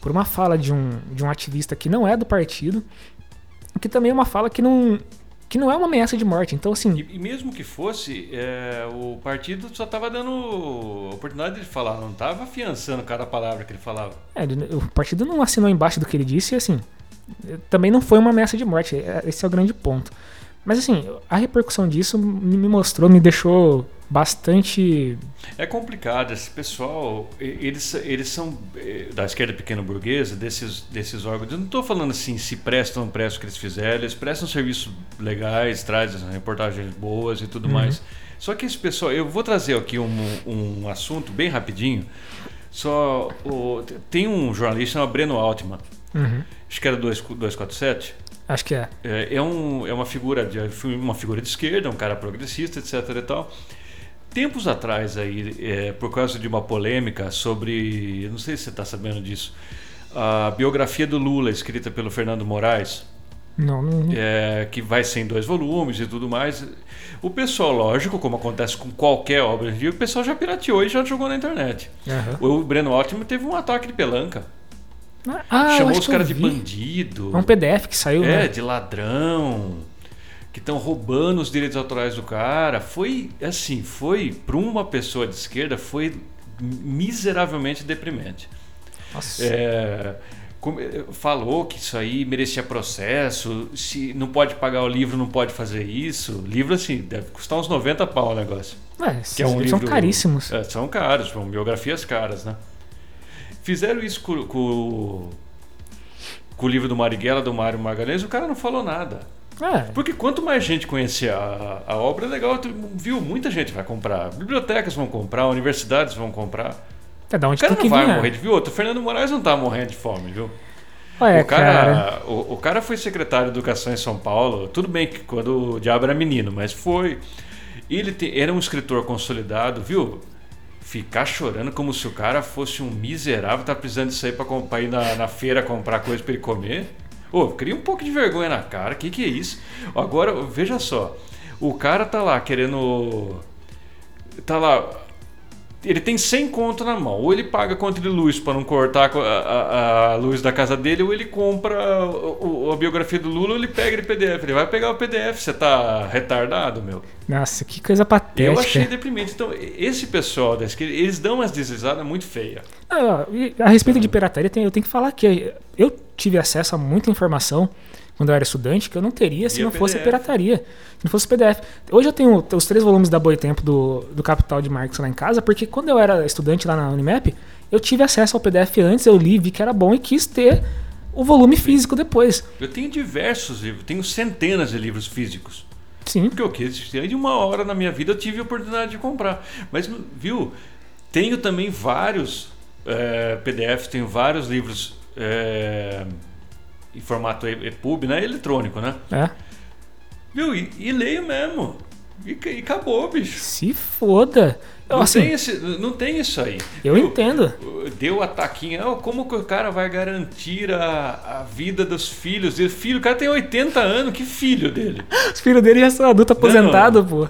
Speaker 1: por uma fala de um, de um ativista que não é do partido, que também é uma fala que não, que não é uma ameaça de morte. Então, assim.
Speaker 2: E, e mesmo que fosse, é, o partido só estava dando oportunidade de falar, não estava afiançando cada palavra que ele falava.
Speaker 1: É, o partido não assinou embaixo do que ele disse e, assim, também não foi uma ameaça de morte. É, esse é o grande ponto. Mas assim, a repercussão disso me mostrou, me deixou bastante.
Speaker 2: É complicado. Esse pessoal, eles, eles são eh, da esquerda pequena burguesa, desses, desses órgãos. Eu não estou falando assim se prestam ou não prestam o que eles fizeram. Eles prestam serviços legais, trazem reportagens boas e tudo uhum. mais. Só que esse pessoal, eu vou trazer aqui um, um assunto bem rapidinho. Só o, tem um jornalista chamado Breno Altman. Uhum. Acho que era 247.
Speaker 1: Acho que é.
Speaker 2: É, é, um, é uma figura de uma figura de esquerda, um cara progressista, etc. E tal. Tempos atrás aí, é, por causa de uma polêmica sobre, eu não sei se você está sabendo disso, a biografia do Lula escrita pelo Fernando Moraes.
Speaker 1: Não, não.
Speaker 2: É, que vai ser em dois volumes e tudo mais. O pessoal, lógico, como acontece com qualquer obra de o pessoal já pirateou e já jogou na internet. Uhum. O Breno Altman teve um ataque de pelanca.
Speaker 1: Ah,
Speaker 2: Chamou os caras de bandido.
Speaker 1: É um PDF que saiu,
Speaker 2: é,
Speaker 1: né?
Speaker 2: de ladrão. Que estão roubando os direitos autorais do cara. Foi assim, foi para uma pessoa de esquerda foi miseravelmente deprimente.
Speaker 1: Nossa.
Speaker 2: É, falou que isso aí merecia processo, se não pode pagar o livro, não pode fazer isso. Livro assim, deve custar uns 90 pau o negócio.
Speaker 1: É, que é um livro, são caríssimos.
Speaker 2: É, são caros, são biografias caras, né? Fizeram isso com, com, com o livro do Marighella, do Mário Magalhães, o cara não falou nada.
Speaker 1: É.
Speaker 2: Porque quanto mais gente conhecer a, a obra, é legal, viu? Muita gente vai comprar. Bibliotecas vão comprar, universidades vão comprar.
Speaker 1: É, da onde
Speaker 2: o cara
Speaker 1: não
Speaker 2: vai morrer de viu? O Fernando Moraes não tá morrendo de fome, viu?
Speaker 1: Ué,
Speaker 2: o, cara,
Speaker 1: cara.
Speaker 2: O, o, cara foi secretário de Educação em São Paulo. Tudo bem que quando o diabo era menino, mas foi. Ele te, era um escritor consolidado, viu? ficar chorando como se o cara fosse um miserável, tá precisando disso aí pra, ir na, na feira comprar coisa para ele comer. Ô, cria um pouco de vergonha na cara, que que é isso? Agora, veja só, o cara tá lá querendo. Tá lá ele tem 100 conto na mão. Ou ele paga conta de luz para não cortar a, a, a, luz da casa dele, ou ele compra a, a, biografia do Lula, ou ele pega de PDF. Ele vai pegar o PDF. Você tá retardado, meu?
Speaker 1: Nossa, que coisa patética.
Speaker 2: Eu achei deprimente. Então, esse pessoal da esquerda, eles dão umas deslizadas muito feias.
Speaker 1: Ah, a respeito de pirataria, eu tenho que falar que eu tive acesso a muita informação quando eu era estudante que eu não teria se não PDF. fosse pirataria, se não fosse PDF. Hoje eu tenho os três volumes da Boitempo do, do Capital de Marx lá em casa, porque quando eu era estudante lá na Unimap, eu tive acesso ao PDF antes, eu li, vi que era bom e quis ter o volume físico depois.
Speaker 2: Eu tenho diversos livros, tenho centenas de livros físicos.
Speaker 1: Sim.
Speaker 2: Porque eu quis, de uma hora na minha vida eu tive a oportunidade de comprar. Mas, viu, tenho também vários é, eh, PDFs, tenho vários livros. É, em formato EPUB, né? Eletrônico, né?
Speaker 1: É.
Speaker 2: Viu? E, e leio mesmo. E, e, acabou, bicho.
Speaker 1: Se foda.
Speaker 2: Não, assim, tem esse, não tem isso aí.
Speaker 1: Eu Viu? entendo.
Speaker 2: Deu a taquinha. Oh, como que o cara vai garantir a, a vida dos filhos dele? Filho, o cara tem 80 anos. Que filho dele?
Speaker 1: Os filhos dele já são adultos aposentados, pô.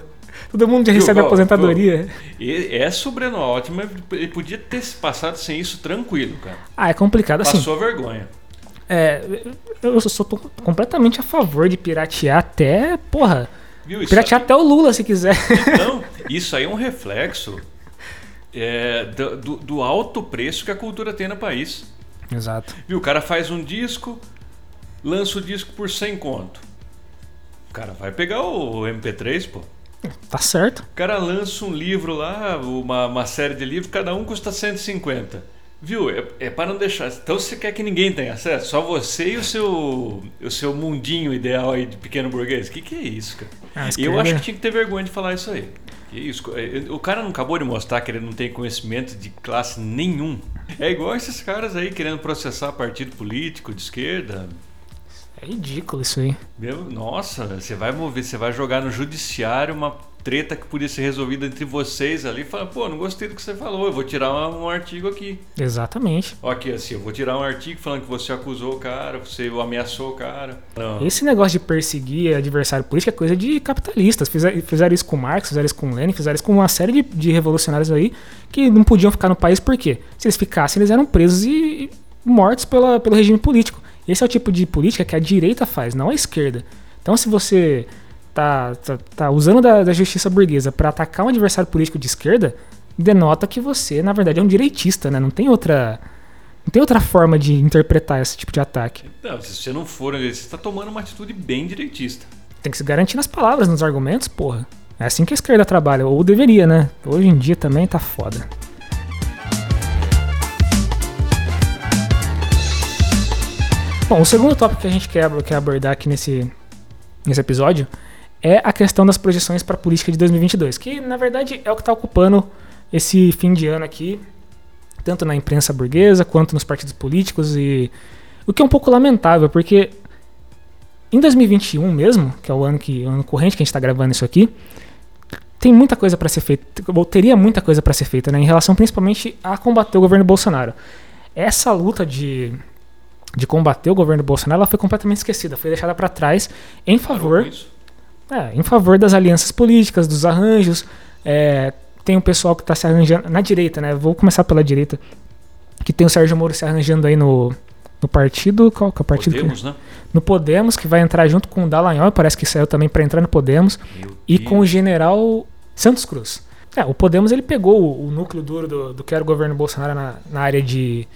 Speaker 1: Todo mundo já recebe Viu, aposentadoria.
Speaker 2: É sobreno ótimo, ele podia ter passado sem isso tranquilo, cara.
Speaker 1: Ah, é complicado
Speaker 2: Passou
Speaker 1: assim.
Speaker 2: Passou vergonha.
Speaker 1: É, eu sou completamente a favor de piratear até, porra. Viu, piratear aí... até o Lula se quiser.
Speaker 2: Então, [laughs] isso aí é um reflexo é, do, do, alto preço que a cultura tem no país.
Speaker 1: Exato.
Speaker 2: Viu, o cara faz um disco, lança o disco por 100 conto. O cara vai pegar o MP3, pô.
Speaker 1: Tá certo.
Speaker 2: O cara lança um livro lá, uma, uma série de livros, cada um custa 150. Viu? É, é para não deixar. Então você quer que ninguém tenha acesso? Só você e o seu, o seu mundinho ideal aí de pequeno burguês? O que, que é isso, cara? Ah, eu acho que tinha que ter vergonha de falar isso aí. Que isso? É, o cara não acabou de mostrar que ele não tem conhecimento de classe nenhum. É igual esses caras aí querendo processar partido político de esquerda.
Speaker 1: É ridículo isso aí.
Speaker 2: Meu, nossa, você vai mover, você vai jogar no judiciário uma treta que podia ser resolvida entre vocês ali. Fala, pô, não gostei do que você falou, eu vou tirar um, um artigo aqui.
Speaker 1: Exatamente.
Speaker 2: Aqui, assim, eu vou tirar um artigo falando que você acusou o cara, você ameaçou o cara. Não.
Speaker 1: Esse negócio de perseguir adversário político é coisa de capitalistas. Fizeram, fizeram isso com Marx, fizeram isso com Lenin, fizeram isso com uma série de, de revolucionários aí que não podiam ficar no país por quê? Se eles ficassem, eles eram presos e mortos pela, pelo regime político. Esse é o tipo de política que a direita faz, não a esquerda. Então, se você tá, tá, tá usando da, da justiça burguesa para atacar um adversário político de esquerda, denota que você, na verdade, é um direitista, né? Não tem outra. Não tem outra forma de interpretar esse tipo de ataque.
Speaker 2: Não, se você não for, você está tomando uma atitude bem direitista.
Speaker 1: Tem que se garantir nas palavras, nos argumentos, porra. É assim que a esquerda trabalha, ou deveria, né? Hoje em dia também tá foda. Bom, o segundo tópico que a gente quer, quer abordar aqui nesse, nesse episódio é a questão das projeções para a política de 2022, que na verdade é o que está ocupando esse fim de ano aqui, tanto na imprensa burguesa quanto nos partidos políticos, e o que é um pouco lamentável, porque em 2021 mesmo, que é o ano, que, o ano corrente que a gente está gravando isso aqui, tem muita coisa para ser feita, ou teria muita coisa para ser feita, né, em relação principalmente a combater o governo Bolsonaro. Essa luta de de combater o governo Bolsonaro, ela foi completamente esquecida, foi deixada para trás em favor, é, em favor das alianças políticas, dos arranjos. É, tem um pessoal que está se arranjando na direita, né? Vou começar pela direita, que tem o Sérgio Moro se arranjando aí no, no partido, qual que é o partido?
Speaker 2: Podemos,
Speaker 1: que,
Speaker 2: né?
Speaker 1: No Podemos, que vai entrar junto com o Dallagnol, parece que saiu também para entrar no Podemos, e com o General Santos Cruz. É, o Podemos ele pegou o, o núcleo duro do, do que era o governo Bolsonaro na, na área de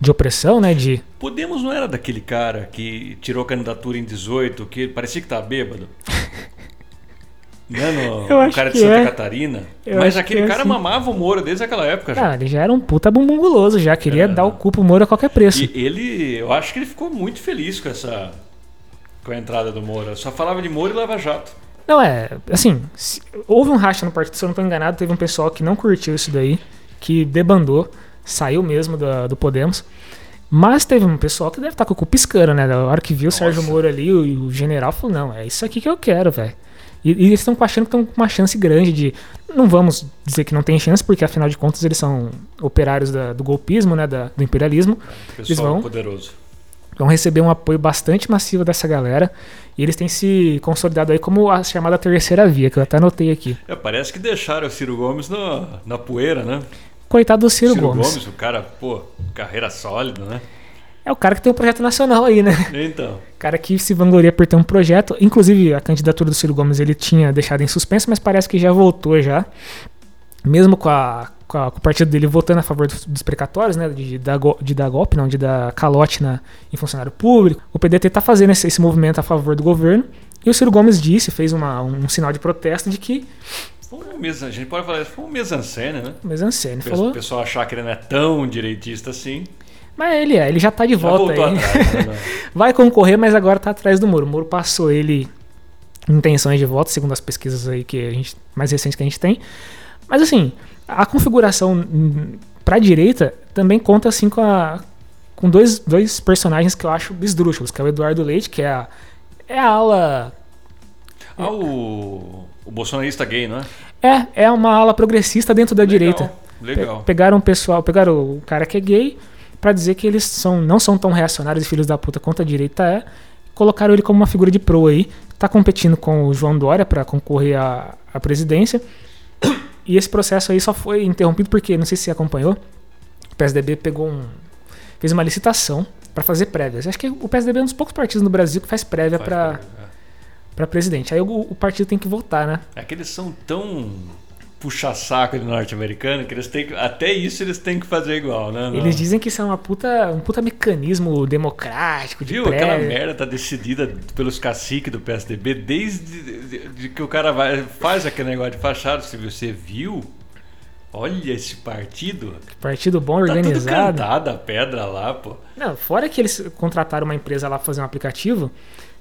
Speaker 1: de opressão, né? De
Speaker 2: Podemos não era daquele cara que tirou candidatura em 18, que parecia que tá bêbado? [laughs] Não, o cara de Santa
Speaker 1: é.
Speaker 2: Catarina.
Speaker 1: Eu
Speaker 2: Mas aquele
Speaker 1: que é
Speaker 2: cara
Speaker 1: assim.
Speaker 2: mamava o Moro desde aquela época já.
Speaker 1: Ele já era um puta bumbum guloso, já queria
Speaker 2: É.
Speaker 1: dar o cu pro Moro a qualquer preço.
Speaker 2: E ele, eu acho que ele ficou muito feliz com essa com a entrada do Moro. Só falava de Moro e Lava Jato.
Speaker 1: Não, é, assim, se- houve um racha no partido, se eu não tô enganado, teve um pessoal que não curtiu isso daí, que debandou, saiu mesmo da- do Podemos. Mas teve um pessoal que deve estar com o cu piscando, né? Na hora que viu o Sérgio. Moro ali, o, o general falou, não, é isso aqui que eu quero, velho. E, e eles estão achando que estão com uma chance grande de. Não vamos dizer que não tem chance, porque afinal de contas eles são operários da- do golpismo, né? da- do imperialismo.
Speaker 2: Pessoal
Speaker 1: vão?
Speaker 2: poderoso.
Speaker 1: vão receber um apoio bastante massivo dessa galera. E eles têm se consolidado aí como a chamada terceira via, que eu até anotei aqui.
Speaker 2: É, parece que deixaram o Ciro Gomes no- na poeira, né?
Speaker 1: Coitado do Ciro, Gomes.
Speaker 2: o cara, pô, carreira sólida, né?
Speaker 1: É o cara que tem um projeto nacional aí, né?
Speaker 2: Então, [laughs]
Speaker 1: O cara que se vangloria por ter um projeto. Inclusive, a candidatura do Ciro Gomes ele tinha deixado em suspenso, mas parece que já voltou já. Mesmo com, a, com, a- com o partido dele votando a favor dos, dos precatórios, né? De, dar go- de dar golpe, não, de dar calote na, em funcionário público. O PDT tá fazendo esse, esse movimento a favor do governo. E o Ciro Gomes disse, fez uma, um sinal de protesto de que.
Speaker 2: Foi um mes- a gente pode falar isso, foi um mesancene, né?
Speaker 1: Mas Ansene
Speaker 2: O
Speaker 1: falou.
Speaker 2: pessoal achar que ele não é tão direitista assim.
Speaker 1: Mas ele é, ele já tá de
Speaker 2: Já
Speaker 1: volta aí.
Speaker 2: atrás, né? [laughs]
Speaker 1: Vai concorrer, mas agora tá atrás do Moro. O Moro passou ele em intenções de voto, segundo as pesquisas aí que a gente, mais recentes que a gente tem. Mas assim, a configuração pra direita também conta assim com, a, com dois, dois personagens que eu acho esdrúxulos, que é o Eduardo Leite, que é a, é a ala.
Speaker 2: Ah, o, o bolsonarista gay, não é?
Speaker 1: É, é uma ala progressista dentro da direita.
Speaker 2: Legal.
Speaker 1: Pe- Pegaram o pessoal, pegaram o cara que é gay pra dizer que eles são, não são tão reacionários e filhos da puta quanto a direita é. Colocaram ele como uma figura de pro aí. Tá competindo com o João Dória pra concorrer à, à presidência. E esse processo aí só foi interrompido porque, não sei se você acompanhou, o PSDB pegou um. fez uma licitação pra fazer prévias. Acho que o PSDB é um dos poucos partidos no Brasil que faz prévia
Speaker 2: Faz
Speaker 1: pra presidente. Aí o, o partido tem que votar, né?
Speaker 2: É que eles são tão puxa-saco de norte-americano que eles têm que, até isso eles têm que fazer igual, né? Não.
Speaker 1: Eles dizem que isso é uma puta, um puta mecanismo democrático de
Speaker 2: Viu?
Speaker 1: prévia.
Speaker 2: Aquela merda tá decidida pelos caciques do PSDB desde de, de que o cara vai, faz aquele negócio de fachada. Se você viu, olha esse partido.
Speaker 1: Partido bom,
Speaker 2: Tá tudo
Speaker 1: organizado.
Speaker 2: cantada a pedra lá, pô.
Speaker 1: Não, fora que eles contrataram uma empresa lá pra fazer um aplicativo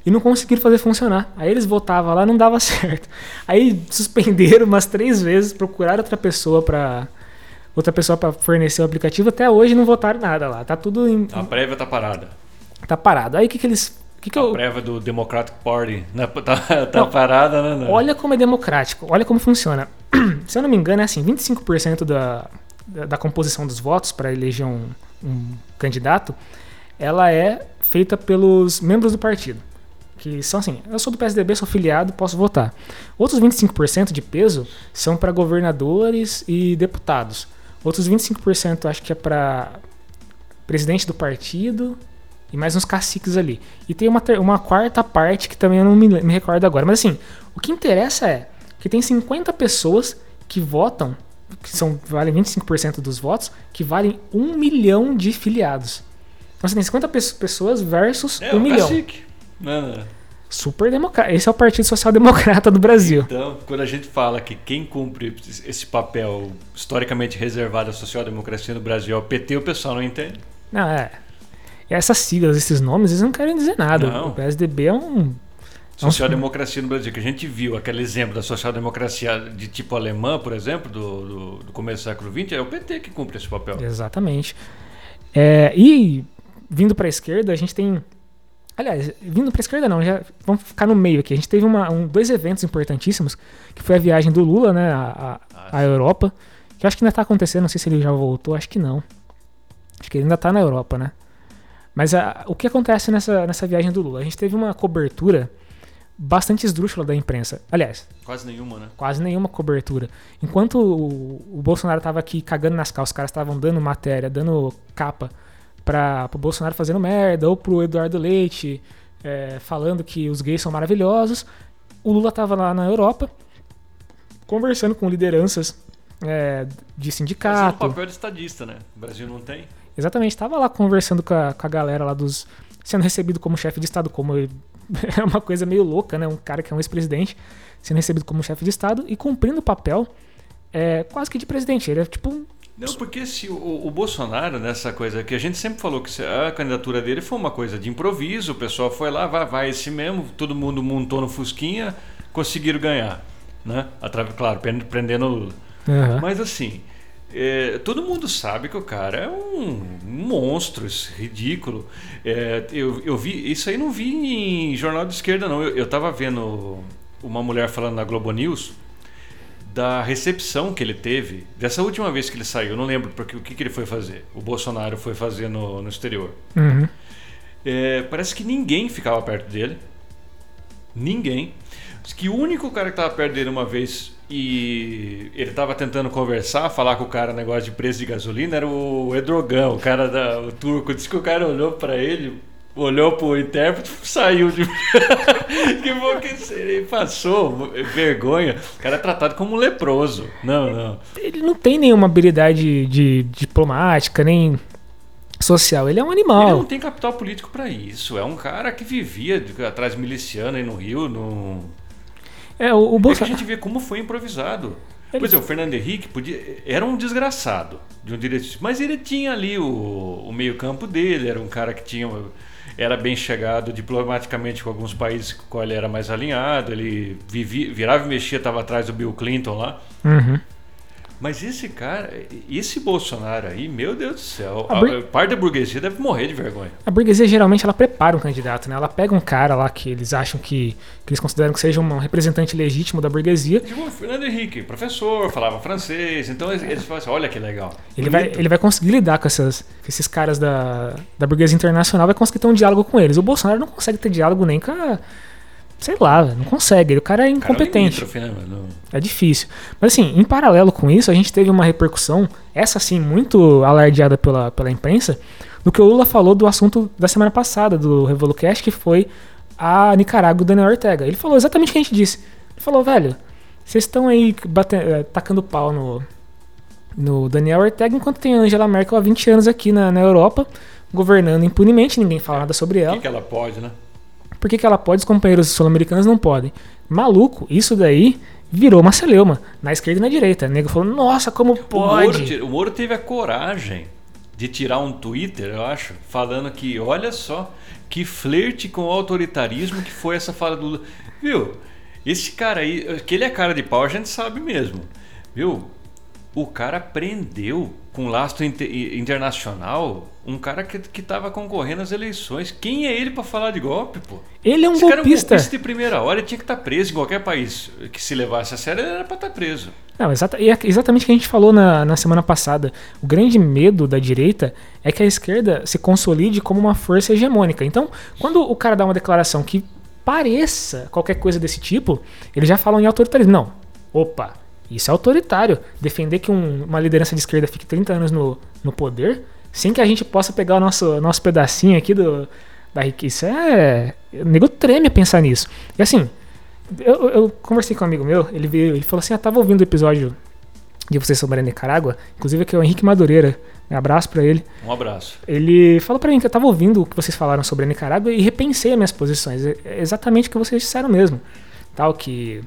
Speaker 1: e não conseguiram fazer funcionar. Aí eles votavam lá, não dava [laughs] certo. Aí suspenderam umas três vezes, procuraram outra pessoa pra outra pessoa para fornecer o aplicativo. Até hoje não votaram nada lá. Tá tudo em,
Speaker 2: A prévia tá parada.
Speaker 1: tá parado. Aí o que, que eles que que
Speaker 2: a
Speaker 1: eu,
Speaker 2: prévia do Democratic Party né? [laughs] tá, tá não, parada, né? Não.
Speaker 1: Olha como é democrático, olha como funciona. [clears throat] Se eu não me engano, é assim: 25% da, da, da composição dos votos para eleger um, um candidato ela é feita pelos membros do partido. Que são assim, eu sou do PSDB, sou filiado, posso votar. Outros 25% de peso são para governadores e deputados. Outros 25% acho que é para presidente do partido e mais uns caciques ali. E tem uma, uma quarta parte que também eu não me, me recordo agora. Mas assim, o que interessa é que tem 50 pessoas que votam, que são, valem 25% dos votos, que valem um milhão de filiados. Então você tem 50 pessoas versus
Speaker 2: é,
Speaker 1: um milhão.
Speaker 2: Cacique. Não.
Speaker 1: Super democrata. Esse é o Partido Social Democrata do Brasil.
Speaker 2: Então, quando a gente fala que quem cumpre esse papel historicamente reservado à social-democracia no Brasil é o PT, o pessoal não entende.
Speaker 1: Não, é. Essas siglas, esses nomes, eles não querem dizer nada.
Speaker 2: Não.
Speaker 1: O PSDB é um.
Speaker 2: Social-democracia no Brasil, que a gente viu aquele exemplo da social-democracia de tipo alemã, por exemplo, do, do, do começo do século XX, é o PT que cumpre esse papel.
Speaker 1: Exatamente. É, e vindo para a esquerda, a gente tem. Aliás, vindo para a esquerda não, já vamos ficar no meio aqui. A gente teve uma, um, dois eventos importantíssimos, que foi a viagem do Lula, né, à, à, à Europa, que eu acho que ainda está acontecendo, não sei se ele já voltou, acho que não. Acho que ele ainda está na Europa, né? Mas a, o que acontece nessa, nessa viagem do Lula? A gente teve uma cobertura bastante esdrúxula da imprensa. Aliás,
Speaker 2: quase nenhuma, né?
Speaker 1: Quase nenhuma cobertura. Enquanto o, o Bolsonaro estava aqui cagando nas calças, os caras estavam dando matéria, dando capa para o Bolsonaro fazendo merda, ou pro Eduardo Leite é, falando que os gays são maravilhosos. O Lula estava lá na Europa conversando com lideranças é, de sindicato.
Speaker 2: Fazendo papel de estadista, né? O Brasil não tem.
Speaker 1: Exatamente, estava lá conversando com a, com a galera lá dos. sendo recebido como chefe de Estado, como [laughs] é uma coisa meio louca, né? Um cara que é um ex-presidente sendo recebido como chefe de Estado e cumprindo o papel é, quase que de presidente. Ele é tipo
Speaker 2: não, porque se o, o, Bolsonaro, nessa coisa que a gente sempre falou que a candidatura dele foi uma coisa de improviso, o pessoal foi lá, vai, vai esse mesmo, todo mundo montou no Fusquinha, conseguiram ganhar. Né? Através, claro, prendendo o Lula. Uhum. Mas assim, é, todo mundo sabe que o cara é um, monstro, ridículo. É, eu, eu vi, isso aí não vi em jornal de esquerda, não. Eu, eu tava vendo uma mulher falando na Globo News da recepção que ele teve dessa última vez que ele saiu. Eu não lembro porque o que, que ele foi fazer. O Bolsonaro foi fazer no, no exterior.
Speaker 1: Uhum.
Speaker 2: É, parece que ninguém ficava perto dele. Ninguém. Diz que o único cara que estava perto dele uma vez e ele estava tentando conversar, falar com o cara negócio de preço de gasolina era o Edrogão, o cara da o turco. Diz que o cara olhou para ele, olhou pro intérprete saiu de. [laughs] que bom que ele passou vergonha. O cara é tratado como um leproso. Não, não.
Speaker 1: Ele não tem nenhuma habilidade de, diplomática, nem social. Ele é um animal.
Speaker 2: Ele não tem capital político para isso. É um cara que vivia atrás miliciano aí no Rio. No...
Speaker 1: É, o, o Bolsa...
Speaker 2: é que a gente vê como foi improvisado. Ele... Por exemplo, o Fernando Henrique podia, era um desgraçado de um direito, mas ele tinha ali o, o meio-campo dele, era um cara que tinha era bem chegado diplomaticamente com alguns países com qual ele era mais alinhado. Ele virava e mexia, estava atrás do Bill Clinton lá.
Speaker 1: Uhum.
Speaker 2: Mas esse cara, esse Bolsonaro aí, meu Deus do céu, a, bur... a parte da burguesia deve morrer de vergonha.
Speaker 1: A burguesia geralmente ela prepara um candidato, né? Ela pega um cara lá que eles acham que, que eles consideram que seja um representante legítimo da burguesia.
Speaker 2: Tipo o Fernando Henrique, professor, falava francês, então eles, eles falam assim, olha que legal.
Speaker 1: Ele vai, ele vai conseguir lidar com, essas, com esses caras da, da burguesia internacional, vai conseguir ter um diálogo com eles. O Bolsonaro não consegue ter diálogo nem com a sei lá, não consegue. O cara é incompetente.
Speaker 2: Cara é, né,
Speaker 1: é difícil. Mas assim, em paralelo com isso, a gente teve uma repercussão, essa sim, muito alardeada pela, pela imprensa, do que o Lula falou do assunto da semana passada, do Revolucast, que foi a Nicarágua do Daniel Ortega. Ele falou exatamente o que a gente disse. Ele falou, velho, vocês estão aí batendo, eh, tacando pau no, no Daniel Ortega, enquanto tem Angela Merkel há 20 anos aqui na, na Europa, governando impunemente, ninguém fala nada sobre ela. O
Speaker 2: que, que ela pode, né?
Speaker 1: Por que, que ela pode e os companheiros sul-americanos não podem? Maluco, isso daí virou uma celeuma, na esquerda e na direita. O nego falou, nossa, como pode?
Speaker 2: O Moro, o Moro teve a coragem de tirar um Twitter, eu acho, falando que, olha só, que flerte com o autoritarismo que foi essa fala do Lula. Viu? Esse cara aí, que ele é cara de pau, a gente sabe mesmo. Viu? o cara prendeu com lastro inter, internacional um cara que, que tava concorrendo às eleições. Quem é ele para falar de golpe, pô?
Speaker 1: Ele é um
Speaker 2: Esse
Speaker 1: golpista.
Speaker 2: cara é um golpista de primeira hora, ele tinha que estar preso em qualquer país que se levasse a sério, ele era para estar preso.
Speaker 1: Não, exata, e é exatamente o que a gente falou na, na semana passada. O grande medo da direita é que a esquerda se consolide como uma força hegemônica. Então, quando o cara dá uma declaração que pareça qualquer coisa desse tipo, eles já falam em autoritarismo. Não, opa, isso é autoritário. Defender que um- uma liderança de esquerda fique 30 anos no, no poder, sem que a gente possa pegar o nosso, nosso pedacinho aqui do, da riqueza, é. O nego treme a pensar nisso. E assim, eu, eu conversei com um amigo meu, ele veio, ele falou assim: ah, tava ouvindo o episódio de vocês sobre a Nicarágua, inclusive aqui é o Henrique Madureira. Um abraço pra ele.
Speaker 2: Um abraço.
Speaker 1: Ele falou pra mim que eu tava ouvindo o que vocês falaram sobre a Nicarágua e repensei as minhas posições. É é exatamente o que vocês disseram mesmo. Tal que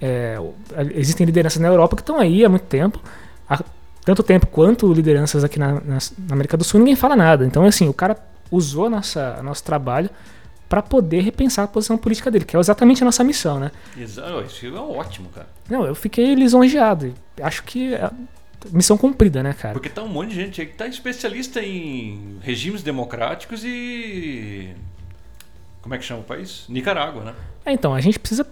Speaker 1: é, existem lideranças na Europa que estão aí há muito tempo, há tanto tempo quanto lideranças aqui na, na- na América do Sul, ninguém fala nada. Então, assim, o cara usou nossa, nosso trabalho para poder repensar a posição política dele, que é exatamente a nossa missão, né?
Speaker 2: Exa- oh, Isso é ótimo, cara.
Speaker 1: Não, eu fiquei lisonjeado. Acho que é missão cumprida, né, cara?
Speaker 2: Porque tá um monte de gente aí que tá especialista em regimes democráticos e. Como é que chama o país? Nicarágua, né?
Speaker 1: É, então, a gente precisa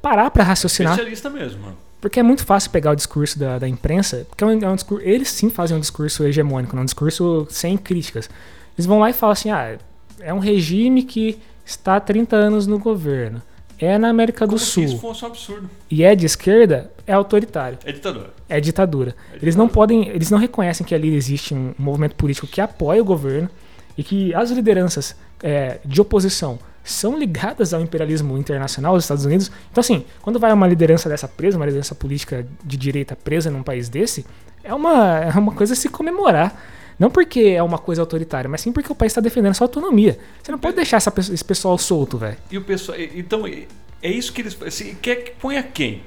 Speaker 1: parar para raciocinar.
Speaker 2: Especialista mesmo.
Speaker 1: Porque é muito fácil pegar o discurso da, da imprensa, porque é um, é um discurso, eles sim fazem um discurso hegemônico, né? um discurso sem críticas. Eles vão lá e falam assim: ah, é um regime que está há 30 anos no governo, é na América do
Speaker 2: Como isso
Speaker 1: Sul
Speaker 2: fosse um absurdo.
Speaker 1: e é de esquerda, é autoritário,
Speaker 2: É ditador.
Speaker 1: é ditadura.
Speaker 2: É
Speaker 1: Eles não
Speaker 2: ditadura.
Speaker 1: podem, eles não reconhecem que ali existe um movimento político que apoia o governo e que as lideranças é, de oposição são ligadas ao imperialismo internacional dos Estados Unidos. Então, assim, quando vai uma liderança dessa presa, uma liderança política de direita presa num país desse, é uma, [laughs] é uma coisa a se comemorar. Não porque é uma coisa autoritária, mas sim porque o país está defendendo a sua autonomia. Você não pode deixar essa esse pessoal solto, velho.
Speaker 2: E o pessoal. Então, é isso que eles. Se, quer que ponha quem?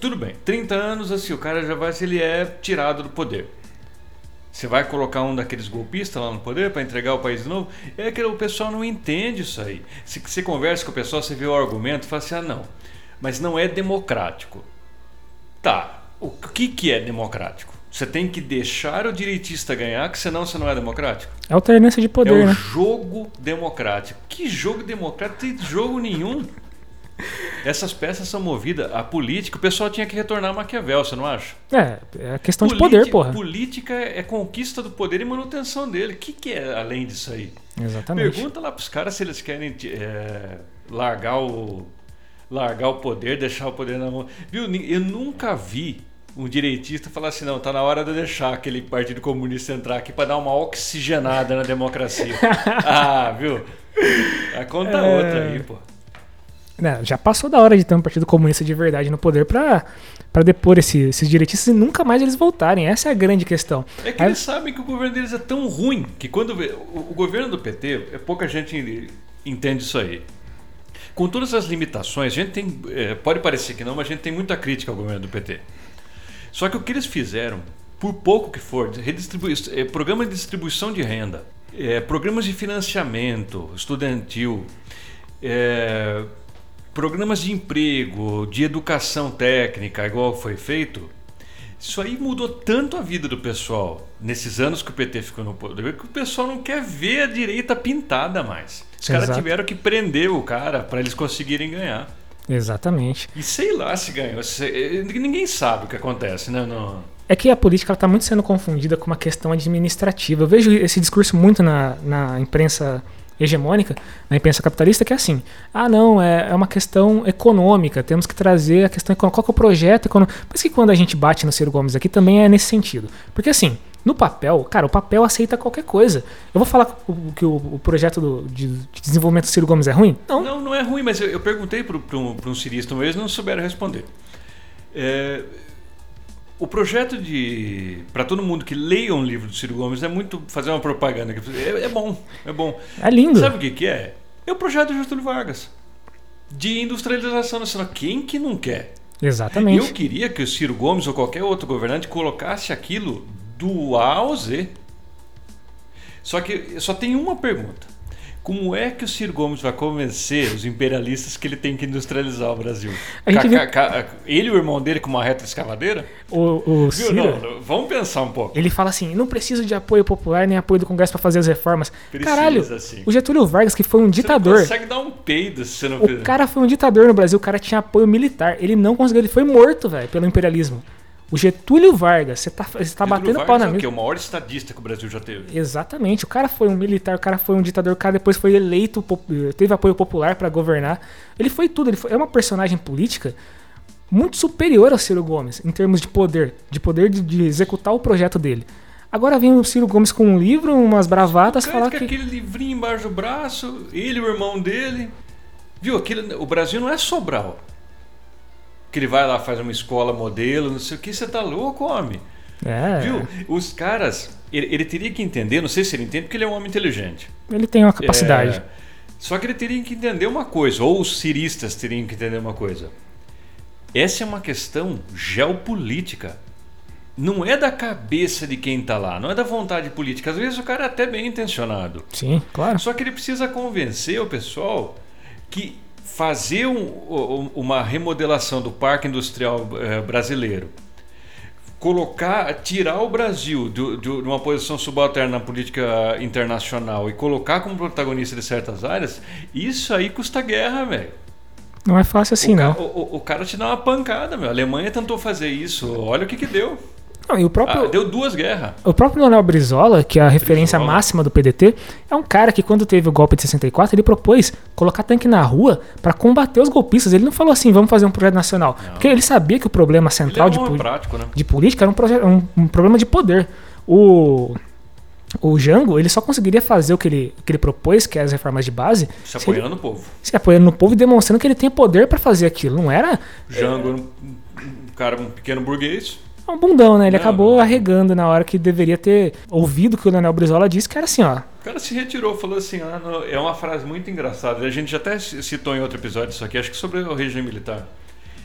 Speaker 2: Tudo bem, 30 anos assim, o cara já vai se ele é tirado do poder. Você vai colocar um daqueles golpistas lá no poder para entregar o país de novo? É que o pessoal não entende isso aí. Se você conversa com o pessoal, você vê o argumento e fala assim: ah, não, mas não é democrático. Tá, o que, que é democrático? Você tem que deixar o direitista ganhar, que senão você não é democrático?
Speaker 1: É alternância de
Speaker 2: É
Speaker 1: poder,
Speaker 2: o
Speaker 1: né?
Speaker 2: jogo democrático. Que jogo democrático? Tem jogo nenhum. Essas peças são movidas à política. O pessoal tinha que retornar a Maquiavel, você não acha?
Speaker 1: É, é questão de poder, porra.
Speaker 2: Política é conquista do poder e manutenção dele. O que, que é além disso aí?
Speaker 1: Exatamente.
Speaker 2: Pergunta lá pros caras se eles querem é, largar o largar o poder, deixar o poder na mão. Viu? Eu nunca vi um direitista falar assim, não, tá na hora de deixar aquele Partido Comunista entrar aqui para dar uma oxigenada na democracia. [laughs] ah, viu? A conta
Speaker 1: É.
Speaker 2: outra aí, pô.
Speaker 1: Né, já passou da hora de ter um partido comunista de verdade no poder pra depor esse- esses direitistas e nunca mais eles voltarem. Essa é a grande questão.
Speaker 2: É que
Speaker 1: Aí-
Speaker 2: eles sabem que o governo deles é tão ruim que quando o, o governo do PT, é pouca gente entende isso aí. Com todas as limitações, a gente tem, é, pode parecer que não, mas a gente tem muita crítica ao governo do PT. Só que o que eles fizeram, por pouco que for, redistribui, é, programa de distribuição de renda, é, programas de financiamento estudantil, é, programas de emprego, de educação técnica, igual foi feito, isso aí mudou tanto a vida do pessoal nesses anos que o PT ficou no poder que o pessoal não quer ver a direita pintada mais. Os caras tiveram que prender o cara para eles conseguirem ganhar.
Speaker 1: Exatamente.
Speaker 2: E sei lá se ganhou. se- ninguém sabe o que acontece, né? No,
Speaker 1: É que a política está muito sendo confundida com uma questão administrativa. Eu vejo esse discurso muito na, na imprensa hegemônica, na imprensa capitalista, que é assim: ah, não, é, é uma questão econômica, temos que trazer a questão econômica. Qual que é o projeto econômico? Por isso que quando a gente bate no Ciro Gomes aqui também é nesse sentido. Porque assim, no papel, cara, o papel aceita qualquer coisa. Eu vou falar que o, o- projeto do- de, de desenvolvimento do Ciro Gomes é ruim? Não.
Speaker 2: Não, não é ruim, mas eu, eu perguntei para um, um cirista uma não souberam responder. É, o projeto de. Para todo mundo que leia um livro do Ciro Gomes é muito fazer uma propaganda. É, é bom, é bom.
Speaker 1: É lindo.
Speaker 2: Sabe o que, que é? É o projeto do Getúlio Vargas de industrialização nacional. Quem que não quer?
Speaker 1: Exatamente.
Speaker 2: Eu queria que o Ciro Gomes ou qualquer outro governante colocasse aquilo do A ao Z. Só que só tem uma pergunta. Como é que o Ciro Gomes vai convencer os imperialistas que ele tem que industrializar o Brasil? Ca- ca- Ele e o irmão dele com uma reta escavadeira?
Speaker 1: O, o
Speaker 2: Viu?
Speaker 1: Ciro,
Speaker 2: Não, vamos pensar um pouco.
Speaker 1: ele fala assim, não preciso de apoio popular nem apoio do Congresso pra fazer as reformas.
Speaker 2: Precisa,
Speaker 1: Caralho,
Speaker 2: sim.
Speaker 1: o Getúlio Vargas, que foi um
Speaker 2: Você
Speaker 1: ditador,
Speaker 2: consegue dar um peido se você não
Speaker 1: o cara foi um ditador no Brasil, o cara tinha apoio militar, ele não conseguiu, ele foi morto, velho, pelo imperialismo. O Getúlio Vargas, você tá, você tá
Speaker 2: Getúlio
Speaker 1: batendo
Speaker 2: Vargas
Speaker 1: pau na
Speaker 2: é o quê?
Speaker 1: mesa.
Speaker 2: O maior estadista que o Brasil já teve.
Speaker 1: Exatamente, o cara foi um militar, o cara foi um ditador, o cara depois foi eleito, teve apoio popular pra governar. Ele foi tudo, ele foi, é uma personagem política muito superior ao Ciro Gomes em termos de poder, de poder de, de executar o projeto dele. Agora vem o Ciro Gomes com um livro, umas bravatas, falar que
Speaker 2: aquele livrinho embaixo do braço, ele e o irmão dele. Viu? Aquilo, o Brasil não é Sobral. Que ele vai lá, faz uma escola modelo, não sei o que, você tá louco, homem.
Speaker 1: é,
Speaker 2: Viu? Os caras, ele, ele teria que entender, não sei se ele entende, porque ele é um homem inteligente.
Speaker 1: ele tem uma capacidade.
Speaker 2: É, só que ele teria que entender uma coisa, ou os ciristas teriam que entender uma coisa. Essa é uma questão geopolítica. Não é da cabeça de quem está lá, não é da vontade política. Às vezes o cara é até bem intencionado.
Speaker 1: Sim, claro.
Speaker 2: Só que ele precisa convencer o pessoal que fazer um- um- uma remodelação do parque industrial eh, brasileiro, colocar, tirar o Brasil do- de uma posição subalterna na política internacional e colocar como protagonista de certas áreas, isso aí custa guerra, velho.
Speaker 1: Não é fácil assim,
Speaker 2: o,
Speaker 1: não.
Speaker 2: ca- o- o cara te dá uma pancada, meu. A Alemanha tentou fazer isso, olha o que que deu.
Speaker 1: Não, e o próprio,
Speaker 2: Ah, deu duas guerras.
Speaker 1: O próprio Leonel Brizola, que é a referência
Speaker 2: Brizola.
Speaker 1: máxima do PDT, é um cara que quando teve o golpe de 64, ele propôs colocar tanque na rua para combater os golpistas. Ele não falou assim, vamos fazer um projeto nacional. Porque ele sabia que o problema central
Speaker 2: é
Speaker 1: de,
Speaker 2: prático, né?
Speaker 1: de política era um, um- um problema de poder. O, o Jango, ele só conseguiria fazer o que ele, que ele propôs, que é as reformas de base,
Speaker 2: Se
Speaker 1: se, ele,
Speaker 2: apoiando no povo.
Speaker 1: se apoiando no povo e demonstrando que ele tem poder para fazer aquilo. Não era
Speaker 2: Jango, um, um cara, um pequeno burguês.
Speaker 1: Um bundão, né? Ele
Speaker 2: Não,
Speaker 1: acabou
Speaker 2: não.
Speaker 1: arregando na hora que deveria ter ouvido o que o Leonel Brizola disse, que era assim, ó.
Speaker 2: O cara se retirou, falou assim, ah, não, é uma frase muito engraçada. A gente já até citou em outro episódio isso aqui, acho que sobre o regime militar.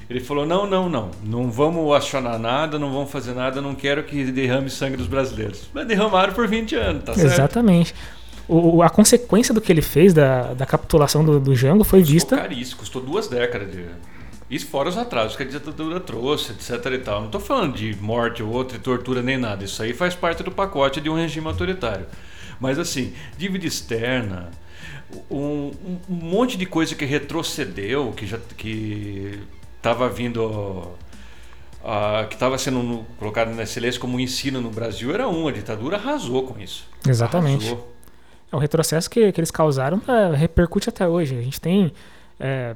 Speaker 2: Ele falou, não, não, não, não vamos acionar nada, não vamos fazer nada, não quero que derrame sangue dos brasileiros. Mas derramaram por 20 anos, tá certo?
Speaker 1: Exatamente. O, a consequência do que ele fez, da, da capitulação do, do Jango, foi
Speaker 2: Custou
Speaker 1: vista.
Speaker 2: caríssimo, custou duas décadas de... Isso fora os atrasos que a ditadura trouxe, etc e tal. Não estou falando de morte ou outra, tortura nem nada. Isso aí faz parte do pacote de um regime autoritário. Mas assim, dívida externa, um, um- monte de coisa que retrocedeu, que já que estava vindo, ah, que estava sendo no- colocado na excelência como ensino no Brasil, era um. A ditadura arrasou com isso.
Speaker 1: Exatamente.
Speaker 2: Arrasou.
Speaker 1: É o retrocesso que, que eles causaram é, repercute até hoje. A gente tem é,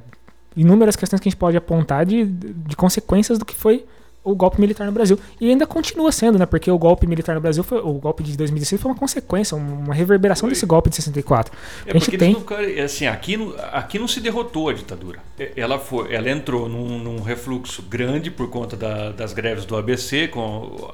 Speaker 1: inúmeras questões que a gente pode apontar de, de consequências do que foi o golpe militar no Brasil. E ainda continua sendo, né? Porque o golpe militar no Brasil, foi, o golpe de 2016 foi uma consequência, uma reverberação
Speaker 2: Foi.
Speaker 1: desse golpe de 64.
Speaker 2: É
Speaker 1: a gente
Speaker 2: porque
Speaker 1: tem.
Speaker 2: não, querem- assim, aqui, não- aqui não se derrotou a ditadura. É, Ela, foi, ela entrou num, num refluxo grande por conta da- das greves do ABC, com,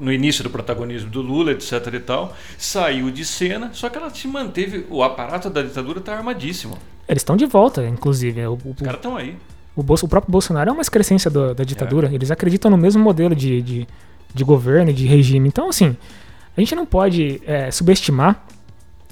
Speaker 2: no início do protagonismo do Lula, etc. e tal. Saiu de cena, só que ela se manteve. O aparato da ditadura está armadíssimo.
Speaker 1: Eles estão de volta, inclusive. O, o-
Speaker 2: Os caras estão aí.
Speaker 1: o, Bolso- o próprio Bolsonaro é uma excrescência do- da
Speaker 2: É.
Speaker 1: ditadura. Eles acreditam no mesmo modelo de, de, de governo, de regime. Então, assim, a gente não pode é, subestimar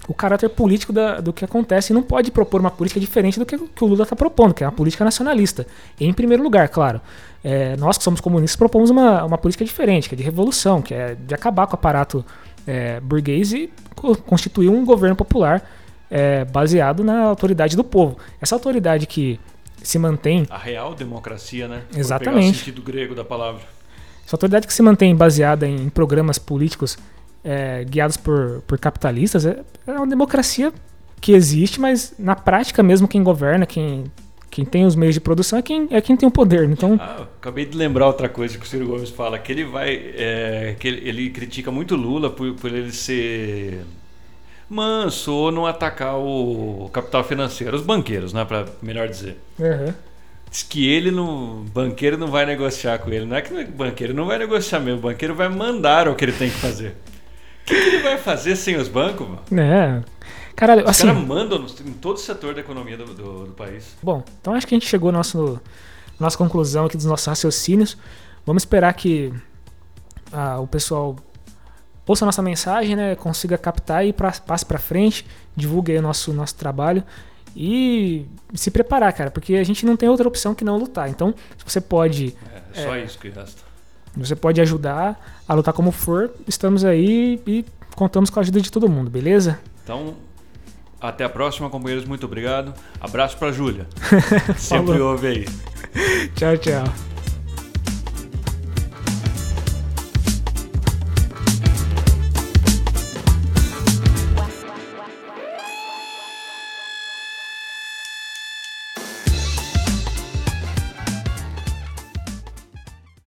Speaker 1: o caráter político da- do que acontece e não pode propor uma política diferente do que, que o Lula está propondo, que é uma política nacionalista. Em primeiro lugar, claro. é, nós que somos comunistas propomos uma, uma política diferente, que é de revolução, que é de acabar com o aparato é, burguês e co- constituir um governo popular é, baseado na autoridade do povo. Essa autoridade que se mantém
Speaker 2: A real democracia, né? Pegar o
Speaker 1: Exatamente.
Speaker 2: sentido grego da palavra.
Speaker 1: Essa autoridade que se mantém baseada em programas políticos é, guiados por, por capitalistas é, é uma democracia que existe, mas na prática mesmo quem governa, quem, quem tem os meios de produção é quem, é quem tem o poder. Então,
Speaker 2: Ah, acabei de lembrar outra coisa que o Ciro Gomes fala, que ele vai. é, que ele, ele critica muito Lula por, por ele ser manso ou não atacar o capital financeiro, os banqueiros, né? Pra melhor dizer.
Speaker 1: uhum.
Speaker 2: Diz que ele não. banqueiro não vai negociar com ele. Não é que o banqueiro não vai negociar mesmo, o banqueiro vai mandar o que ele tem que fazer. O que, que ele vai fazer sem os bancos, mano?
Speaker 1: é. Caralho,
Speaker 2: Os
Speaker 1: assim.
Speaker 2: caras mandam em todo o setor da economia do, do- do país.
Speaker 1: Bom, então acho que a gente chegou à nosso, nossa conclusão aqui dos nossos raciocínios. Vamos esperar que ah, o pessoal ouça a nossa mensagem, né? Consiga captar e pra, passe para frente, divulgue aí o nosso, nosso trabalho e se preparar, cara, porque a gente não tem outra opção que não lutar. Então, se você pode.
Speaker 2: É, só é, isso que resta.
Speaker 1: Você pode ajudar a lutar como for, estamos aí e contamos com a ajuda de todo mundo, beleza?
Speaker 2: Então, até a próxima, companheiros. Muito obrigado. Abraço pra Júlia. [laughs] Sempre ouve aí.
Speaker 1: tchau, tchau.